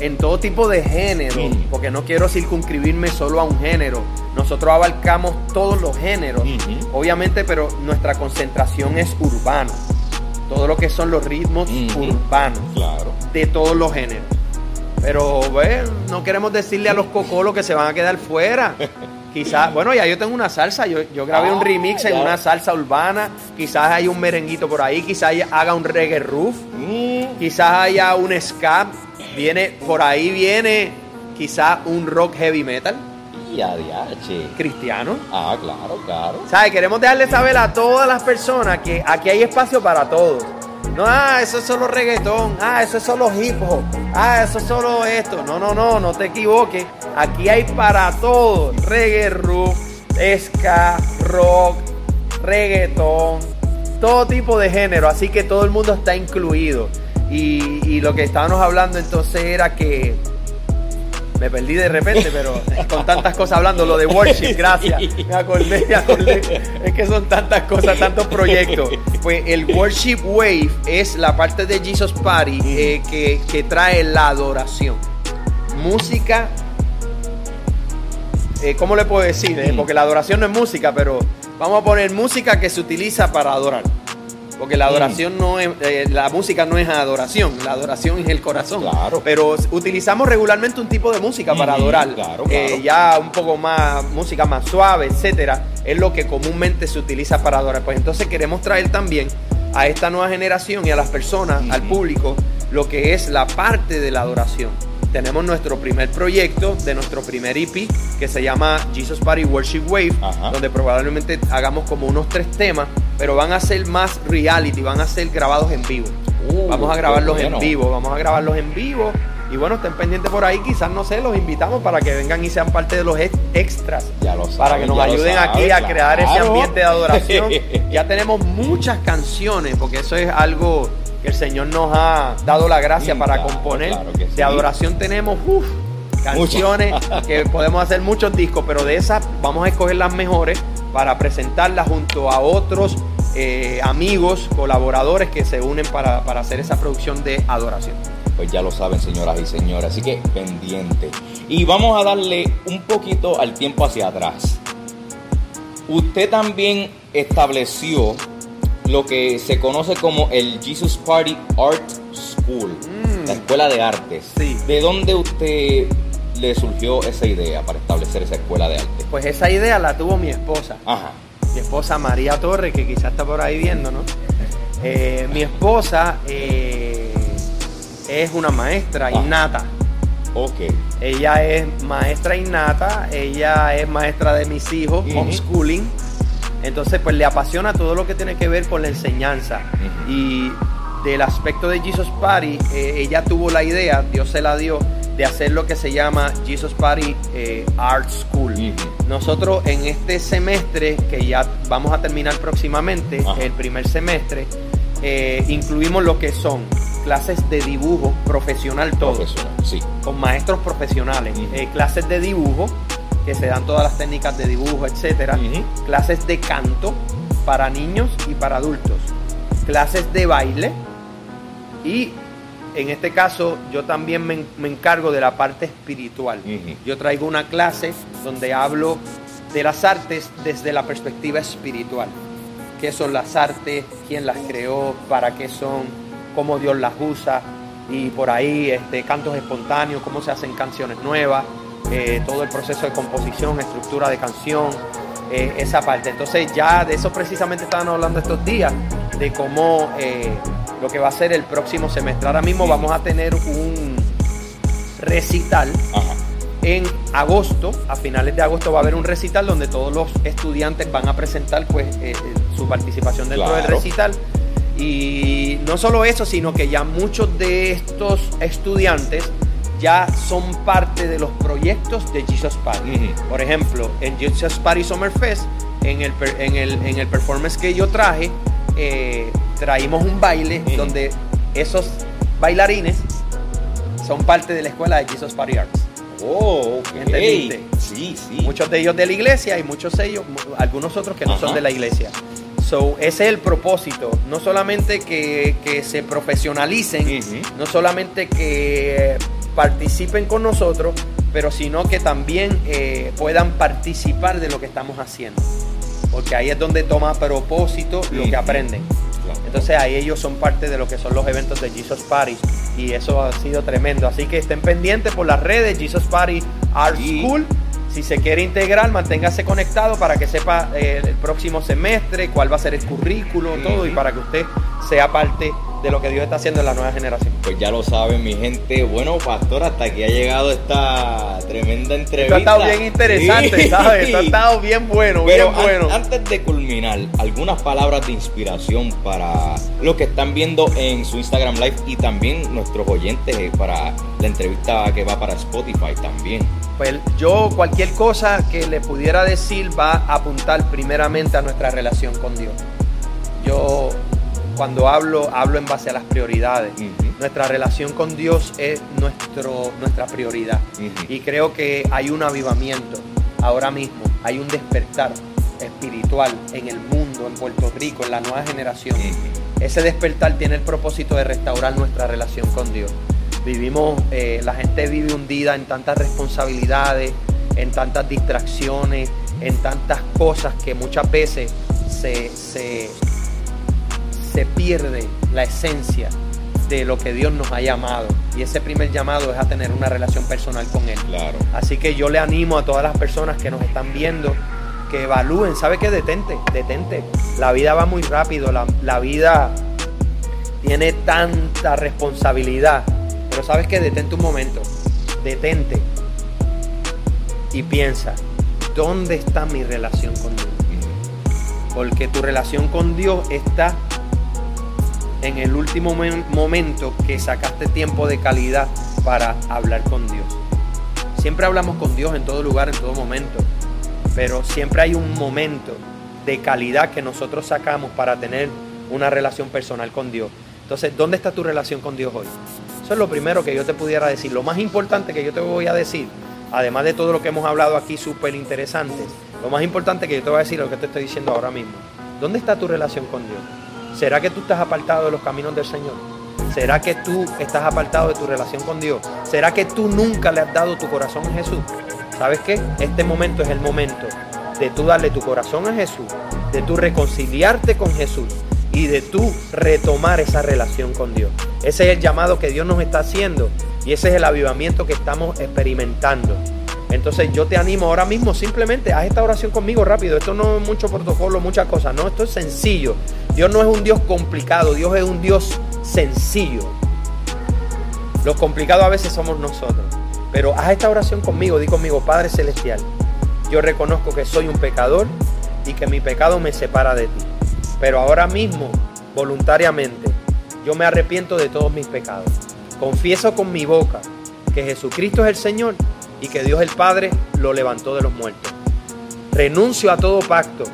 [SPEAKER 2] en todo tipo de género,
[SPEAKER 1] Mm.
[SPEAKER 2] porque no quiero circunscribirme solo a un género. Nosotros abarcamos todos los géneros, obviamente, pero nuestra concentración es urbano. Todo lo que son los ritmos urbanos
[SPEAKER 1] Claro.
[SPEAKER 2] de todos los géneros. Pero bueno, no queremos decirle a los cocolos que se van a quedar fuera. Quizás, bueno, ya yo tengo una salsa, yo, yo grabé un
[SPEAKER 1] Ah,
[SPEAKER 2] remix en
[SPEAKER 1] ya.
[SPEAKER 2] una salsa urbana, quizás hay un merenguito por ahí, quizás haga un reggae roof,
[SPEAKER 1] Mm,
[SPEAKER 2] quizás haya un ska, viene, por ahí viene quizás un rock heavy metal
[SPEAKER 1] y adiache.
[SPEAKER 2] cristiano.
[SPEAKER 1] Ah, claro, claro.
[SPEAKER 2] ¿Sabes? Queremos dejarle saber a todas las personas que aquí hay espacio para todos. No, ah, eso es solo reggaetón, ah, eso es solo hip hop, ah, eso es solo esto. No, no, no, no te equivoques. Aquí hay para todos. Reggae rock, ska, rock, reggaetón, todo tipo de género. Así que todo el mundo está incluido. Y, y lo que estábamos hablando entonces era que me perdí de repente, pero con tantas cosas hablando, lo de worship, gracias. Me acordé, me acordé. Es que son tantas cosas, tantos proyectos. Pues el worship wave es la parte de Jesus Party eh, que, que trae la adoración. Música, eh, ¿cómo le puedo decir? Eh, porque la adoración no es música, pero vamos a poner música que se utiliza para adorar. Porque la adoración no es, eh, la música no es adoración, la adoración es el corazón.
[SPEAKER 1] Claro.
[SPEAKER 2] Pero utilizamos regularmente un tipo de música para adorar.
[SPEAKER 1] claro,
[SPEAKER 2] Eh,
[SPEAKER 1] claro.
[SPEAKER 2] ya un poco más, música más suave, etcétera, es lo que comúnmente se utiliza para adorar. Pues entonces queremos traer también a esta nueva generación y a las personas, al público, lo que es la parte de la adoración. Tenemos nuestro primer proyecto de nuestro primer EP que se llama Jesus Party Worship Wave,
[SPEAKER 1] Ajá.
[SPEAKER 2] donde probablemente hagamos como unos tres temas, pero van a ser más reality, van a ser grabados en vivo.
[SPEAKER 1] Uh,
[SPEAKER 2] vamos a
[SPEAKER 1] qué
[SPEAKER 2] grabarlos
[SPEAKER 1] bueno.
[SPEAKER 2] en vivo, vamos a grabarlos en vivo. Y bueno, estén pendientes por ahí, quizás no sé, los invitamos para que vengan y sean parte de los ex- extras.
[SPEAKER 1] Ya lo
[SPEAKER 2] Para
[SPEAKER 1] saben,
[SPEAKER 2] que nos ayuden
[SPEAKER 1] saben,
[SPEAKER 2] aquí a crear ese ambiente de adoración. ya tenemos muchas canciones, porque eso es algo que el Señor nos ha dado la gracia
[SPEAKER 1] Mm,
[SPEAKER 2] para
[SPEAKER 1] claro,
[SPEAKER 2] componer.
[SPEAKER 1] claro que sí.
[SPEAKER 2] De adoración tenemos uf, canciones que podemos hacer muchos discos, pero de esas vamos a escoger las mejores para presentarlas junto a otros eh, amigos, colaboradores que se unen para, para hacer esa producción de adoración.
[SPEAKER 1] Pues ya lo saben, señoras y señores, así que pendiente. Y vamos a darle un poquito al tiempo hacia atrás. Usted también estableció lo que se conoce como el Jesus Party Art School,
[SPEAKER 2] Mm.
[SPEAKER 1] la escuela de artes.
[SPEAKER 2] Sí.
[SPEAKER 1] ¿De dónde usted le surgió esa idea para establecer esa escuela de arte?
[SPEAKER 2] Pues esa idea la tuvo mi esposa.
[SPEAKER 1] Ajá.
[SPEAKER 2] mi esposa María Torres, que quizás está por ahí viendo, ¿no? Eh, mi esposa eh, es una maestra
[SPEAKER 1] Ah.
[SPEAKER 2] innata.
[SPEAKER 1] Ok.
[SPEAKER 2] Ella es maestra innata, ella es maestra de mis hijos, homeschooling. Entonces, pues le apasiona todo lo que tiene que ver con la enseñanza. Y del aspecto de Jesus Party, eh, ella tuvo la idea, Dios se la dio, de hacer lo que se llama Jesus Party eh, Art School. Nosotros en este semestre, que ya vamos a terminar próximamente, el primer semestre, eh, incluimos lo que son clases de dibujo profesional todo,
[SPEAKER 1] Profesional, sí.
[SPEAKER 2] con maestros profesionales, clases de dibujo, que se dan todas las técnicas de dibujo, etcétera, clases de canto para niños y para adultos, clases de baile y en este caso yo también me, me encargo de la parte espiritual. Yo traigo una clase donde hablo de las artes desde la perspectiva espiritual. ¿Qué son las artes? ¿Quién las creó? ¿Para qué son? ¿Cómo Dios las usa? Y por ahí este, cantos espontáneos, cómo se hacen canciones nuevas, eh, todo el proceso de composición, estructura de canción, eh, esa parte. Entonces ya de eso precisamente estaban hablando estos días, de cómo eh, lo que va a ser el próximo semestre. Ahora mismo vamos a tener un recital
[SPEAKER 1] Ajá.
[SPEAKER 2] en agosto, a finales de agosto va a haber un recital donde todos los estudiantes van a presentar pues su participación dentro del recital. Y no solo eso, sino que ya muchos de estos estudiantes ya son parte de los proyectos de Jesus Party. Por ejemplo, en Jesus Party Summer Fest, en el, en el, en el performance que yo traje, eh, traímos un baile donde esos bailarines son parte de la escuela de Jesus Party Arts.
[SPEAKER 1] Oh, ok.
[SPEAKER 2] ¿Entendiste?
[SPEAKER 1] Sí, sí.
[SPEAKER 2] Muchos de ellos de la iglesia y muchos de ellos, algunos otros que no
[SPEAKER 1] Ajá.
[SPEAKER 2] son de la iglesia. So, ese es el propósito, no solamente que, que se profesionalicen, no solamente que participen con nosotros, pero sino que también eh, puedan participar de lo que estamos haciendo. Porque ahí es donde toma propósito lo que aprenden. Entonces ahí ellos son parte de lo que son los eventos de Jesus Party y eso ha sido tremendo. Así que estén pendientes por las redes Jesus Party Art. School. Si se quiere integrar, manténgase conectado para que sepa eh, el próximo semestre cuál va a ser el currículo, todo y para que usted sea parte de lo que Dios está haciendo en la nueva generación.
[SPEAKER 1] Pues ya lo saben, mi gente. Bueno, pastor, hasta aquí ha llegado esta tremenda
[SPEAKER 2] Esto
[SPEAKER 1] entrevista.
[SPEAKER 2] ha estado bien interesante,
[SPEAKER 1] Sí.
[SPEAKER 2] ¿sabes? Esto ha estado bien bueno,
[SPEAKER 1] Pero
[SPEAKER 2] bien
[SPEAKER 1] an-
[SPEAKER 2] bueno.
[SPEAKER 1] antes de culminar, algunas palabras de inspiración para los que están viendo en su Instagram Live y también nuestros oyentes eh, para la entrevista que va para Spotify también.
[SPEAKER 2] Pues yo cualquier cosa que le pudiera decir va a apuntar primeramente a nuestra relación con Dios. Yo cuando hablo, hablo en base a las prioridades. Nuestra relación con Dios es nuestro, nuestra prioridad. Y creo que hay un avivamiento ahora mismo, hay un despertar espiritual en el mundo, en Puerto Rico, en la nueva generación. Ese despertar tiene el propósito de restaurar nuestra relación con Dios. Vivimos, eh, la gente vive hundida en tantas responsabilidades, en tantas distracciones, en tantas cosas que muchas veces se, se, se pierde la esencia de lo que Dios nos ha llamado. Y ese primer llamado es a tener una relación personal con Él.
[SPEAKER 1] Claro.
[SPEAKER 2] Así que yo le animo a todas las personas que nos están viendo que evalúen, ¿sabe qué? Detente, detente. La vida va muy rápido, la, la vida tiene tanta responsabilidad. Pero ¿sabes qué? Detente un momento, detente y piensa, ¿dónde está mi relación con Dios? Porque tu relación con Dios está en el último momen- momento que sacaste tiempo de calidad para hablar con Dios. Siempre hablamos con Dios en todo lugar, en todo momento, pero siempre hay un momento de calidad que nosotros sacamos para tener una relación personal con Dios. Entonces, ¿dónde está tu relación con Dios hoy? Eso es lo primero que yo te pudiera decir. Lo más importante que yo te voy a decir, además de todo lo que hemos hablado aquí súper interesante, lo más importante que yo te voy a decir, lo que te estoy diciendo ahora mismo. ¿Dónde está tu relación con Dios? ¿Será que tú estás apartado de los caminos del Señor? ¿Será que tú estás apartado de tu relación con Dios? ¿Será que tú nunca le has dado tu corazón a Jesús? ¿Sabes qué? Este momento es el momento de tú darle tu corazón a Jesús, de tú reconciliarte con Jesús y de tú retomar esa relación con Dios. Ese es el llamado que Dios nos está haciendo y ese es el avivamiento que estamos experimentando. Entonces yo te animo ahora mismo, simplemente haz esta oración conmigo rápido. Esto no es mucho protocolo, muchas cosas. No, esto es sencillo. Dios no es un Dios complicado, Dios es un Dios sencillo. Lo complicado a veces somos nosotros. Pero haz esta oración conmigo, di conmigo, Padre Celestial, yo reconozco que soy un pecador y que mi pecado me separa de ti. Pero ahora mismo, voluntariamente, yo me arrepiento de todos mis pecados. Confieso con mi boca que Jesucristo es el Señor y que Dios el Padre lo levantó de los muertos. Renuncio a todo pacto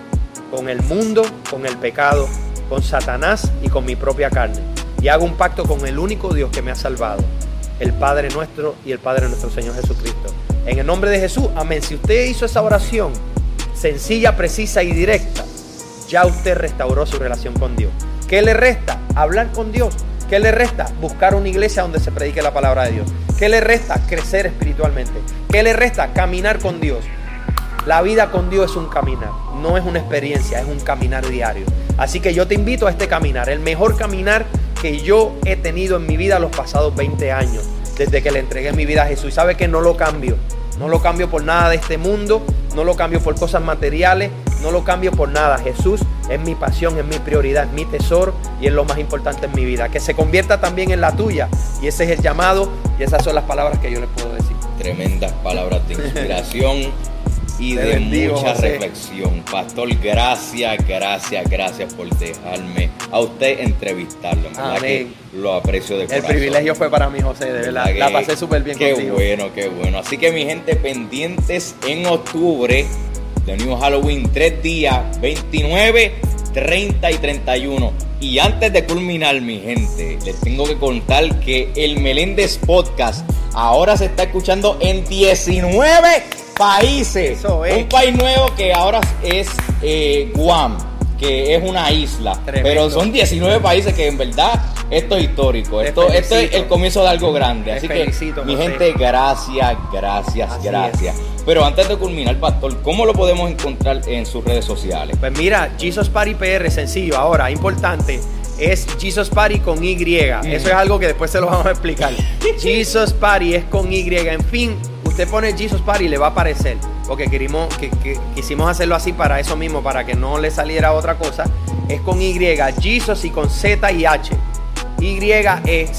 [SPEAKER 2] con el mundo, con el pecado, con Satanás y con mi propia carne. Y hago un pacto con el único Dios que me ha salvado, el Padre nuestro y el Padre nuestro Señor Jesucristo. En el nombre de Jesús, amén. Si usted hizo esa oración sencilla, precisa y directa, ya usted restauró su relación con Dios. ¿Qué le resta? Hablar con Dios. ¿Qué le resta? Buscar una iglesia donde se predique la palabra de Dios. ¿Qué le resta? Crecer espiritualmente. ¿Qué le resta? Caminar con Dios. La vida con Dios es un caminar, no es una experiencia, es un caminar diario. Así que yo te invito a este caminar, el mejor caminar que yo he tenido en mi vida los pasados 20 años, desde que le entregué mi vida a Jesús. Y sabe que no lo cambio, no lo cambio por nada de este mundo, no lo cambio por cosas materiales, no lo cambio por nada. Jesús es mi pasión, es mi prioridad, es mi tesoro y es lo más importante en mi vida. Que se convierta también en la tuya. Y ese es el llamado y esas son las palabras que yo les puedo decir.
[SPEAKER 1] Tremendas palabras de inspiración y de mucha reflexión. Pastor, gracias, gracias, gracias por dejarme a usted entrevistarlo. verdad que lo aprecio de corazón.
[SPEAKER 2] El privilegio fue para mí, José, de verdad. La pasé súper bien
[SPEAKER 1] qué
[SPEAKER 2] contigo.
[SPEAKER 1] Qué bueno, qué bueno. Así que mi gente, pendientes en octubre New Halloween, tres días, 29, 30 y 31. Y antes de culminar, mi gente, les tengo que contar que el Meléndez Podcast ahora se está escuchando en 19 países. Un país nuevo que ahora es eh, Guam, que es una isla. Pero son 19 países que en verdad esto es histórico. Esto, esto, es el comienzo de algo grande. Así que, mi gente, gracias, gracias, gracias. Pero antes de culminar, Pastor, ¿cómo lo podemos encontrar en sus redes sociales?
[SPEAKER 2] Pues mira, Jesus Party PR, sencillo. Ahora, importante, es Jesus Party con Y. Eso es algo que después se lo vamos a explicar. Jesus Party es con Y. En fin, usted pone Jesus Party y le va a aparecer. Porque querimos, que, quisimos hacerlo así para eso mismo, para que no le saliera otra cosa. Es con Y, Jesus y con Z y H. Y-E-Z-H-U-S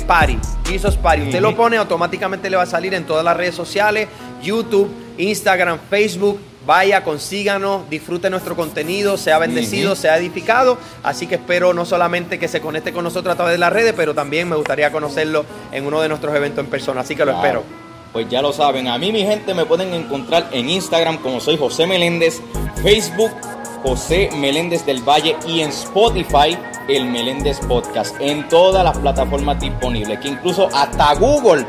[SPEAKER 2] Party. Jesus Party. Usted lo pone, automáticamente le va a salir en todas las redes sociales: YouTube, Instagram, Facebook. Vaya, consíganos, disfrute nuestro contenido, sea bendecido, sea edificado. Así que espero no solamente que se conecte con nosotros a través de las redes, pero también me gustaría conocerlo en uno de nuestros eventos en persona. Así que lo espero.
[SPEAKER 1] Pues ya lo saben, a mí mi gente me pueden encontrar en Instagram como soy José Meléndez, Facebook José Meléndez del Valle y en Spotify el Meléndez Podcast en todas las plataformas disponibles, que incluso hasta Google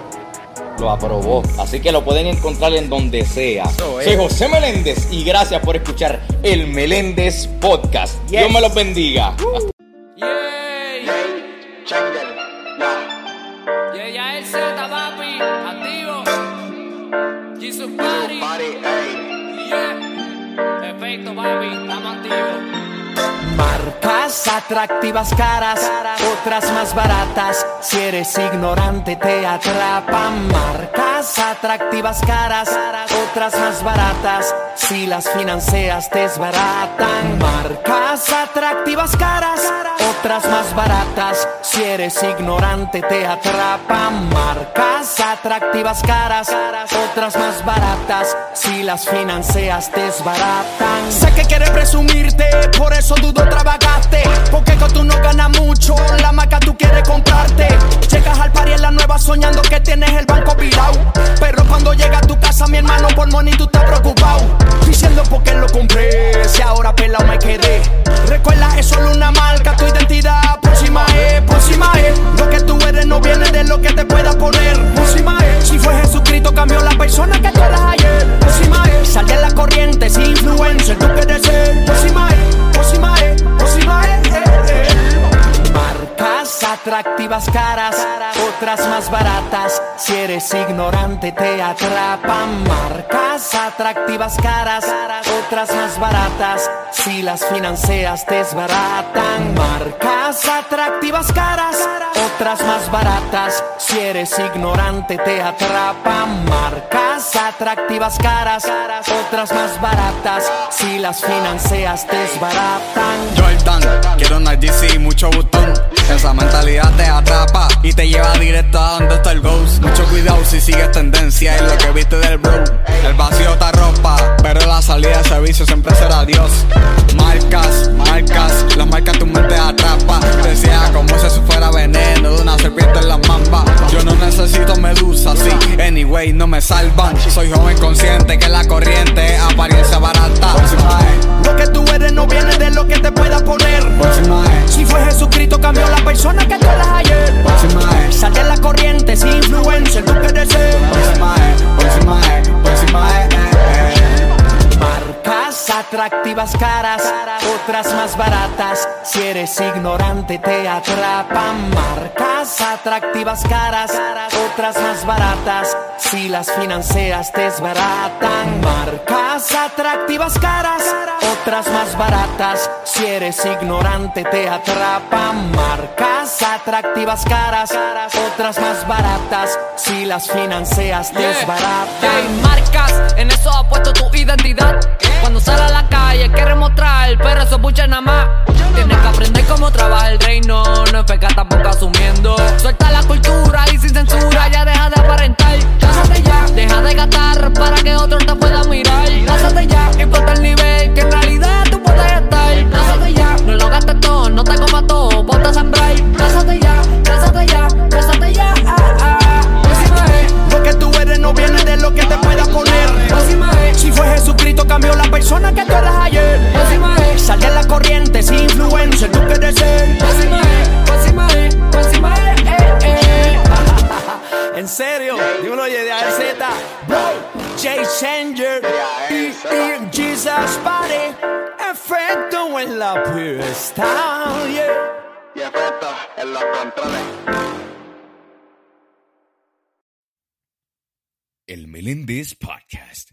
[SPEAKER 1] lo aprobó. Así que lo pueden encontrar en donde sea. Soy José Meléndez y gracias por escuchar el Meléndez Podcast. Dios me los bendiga.
[SPEAKER 3] Marcas atractivas caras, otras más baratas. Si eres ignorante te atrapan. Marcas atractivas caras, otras más baratas. Si las financias te desbaratan. Marcas atractivas caras, otras más baratas. Si eres ignorante te atrapan. Marcas atractivas caras, otras más baratas. Si las financias te desbaratan. Sé que quieres presumirte, por eso dudo trabajaste. Porque con tú no ganas mucho, la marca tú quieres comprarte. Llegas al par en la nueva soñando que tienes el banco virado. Pero cuando llega a tu casa, mi hermano, por money tú estás preocupado. Diciendo por qué lo compré, si ahora pelado me quedé. Recuerda, es solo una marca, tu identidad próxima es, próxima es. Lo que tú eres no viene de lo que te pueda poner. Próxima es. Si fue Jesucristo, cambió la persona que tú eras ayer. Próxima es. Sal de la corriente, sin influencer, tú quieres ser. Próxima es, próxima es, próxima es. Marcas atractivas caras, otras más baratas. Si eres ignorante te atrapan. Marcas atractivas caras, otras más baratas. Si las financias te desbaratan. Marcas atractivas caras, otras más baratas. Si eres ignorante te atrapan. Marcas atractivas caras, otras más baratas. Si las financias te desbaratan.
[SPEAKER 4] Jordan, quiero una DC, mucho botón. Esa mentalidad te atrapa y te lleva directo a donde está el ghost. Mucho cuidado si sigues tendencia en lo que viste del bro. El vacío te arropa, pero la salida de servicio siempre será Dios. Marcas, marcas, las marcas tu mente atrapa. Decía como si eso fuera veneno de una serpiente en la mamba. Yo no necesito medusa, sí, anyway, no me salvan. Soy joven consciente que la corriente es apariencia barata.
[SPEAKER 3] Lo que tú eres no viene de lo que te pueda poner. Jesucristo, cambió la persona que tú eras ayer. Sal de la corriente, sin influencer, tú quieres ser. Atractivas caras, otras más baratas. Si eres ignorante te atrapan marcas atractivas caras, otras más baratas. Si las financias te desbaratan marcas atractivas caras, otras más baratas. Si eres ignorante te atrapan marcas atractivas caras, otras más baratas. Si las financias te desbaratan.
[SPEAKER 5] Hay marcas, en eso ha puesto tu identidad. Cuando sale a la calle quiere mostrar, pero eso pucha nada más. Tienes que aprender cómo trabaja el reino, no es peca tampoco asumiendo. Suelta la cultura y sin censura, ya deja de aparentar. Lánzate ya, deja de gastar para que otro te pueda mirar. Lánzate ya, importa el nivel que en realidad tú puedes estar. Lánzate ya, no lo gastes todo, no te comas todo, ponte a sembrar. Ya,
[SPEAKER 3] Jesucristo, cambió la persona que tú eras ayer.
[SPEAKER 5] encima es.
[SPEAKER 3] Sal de la corriente, sin influencer, tú quieres ser.
[SPEAKER 5] Encima es, encima es, encima es, eh, eh.
[SPEAKER 3] En serio, dímelo oye de AZ, bro, J Changer y, y Jesus Party, efecto en la pista, yeah.
[SPEAKER 6] y efecto en los controles.
[SPEAKER 1] El Meléndez Podcast,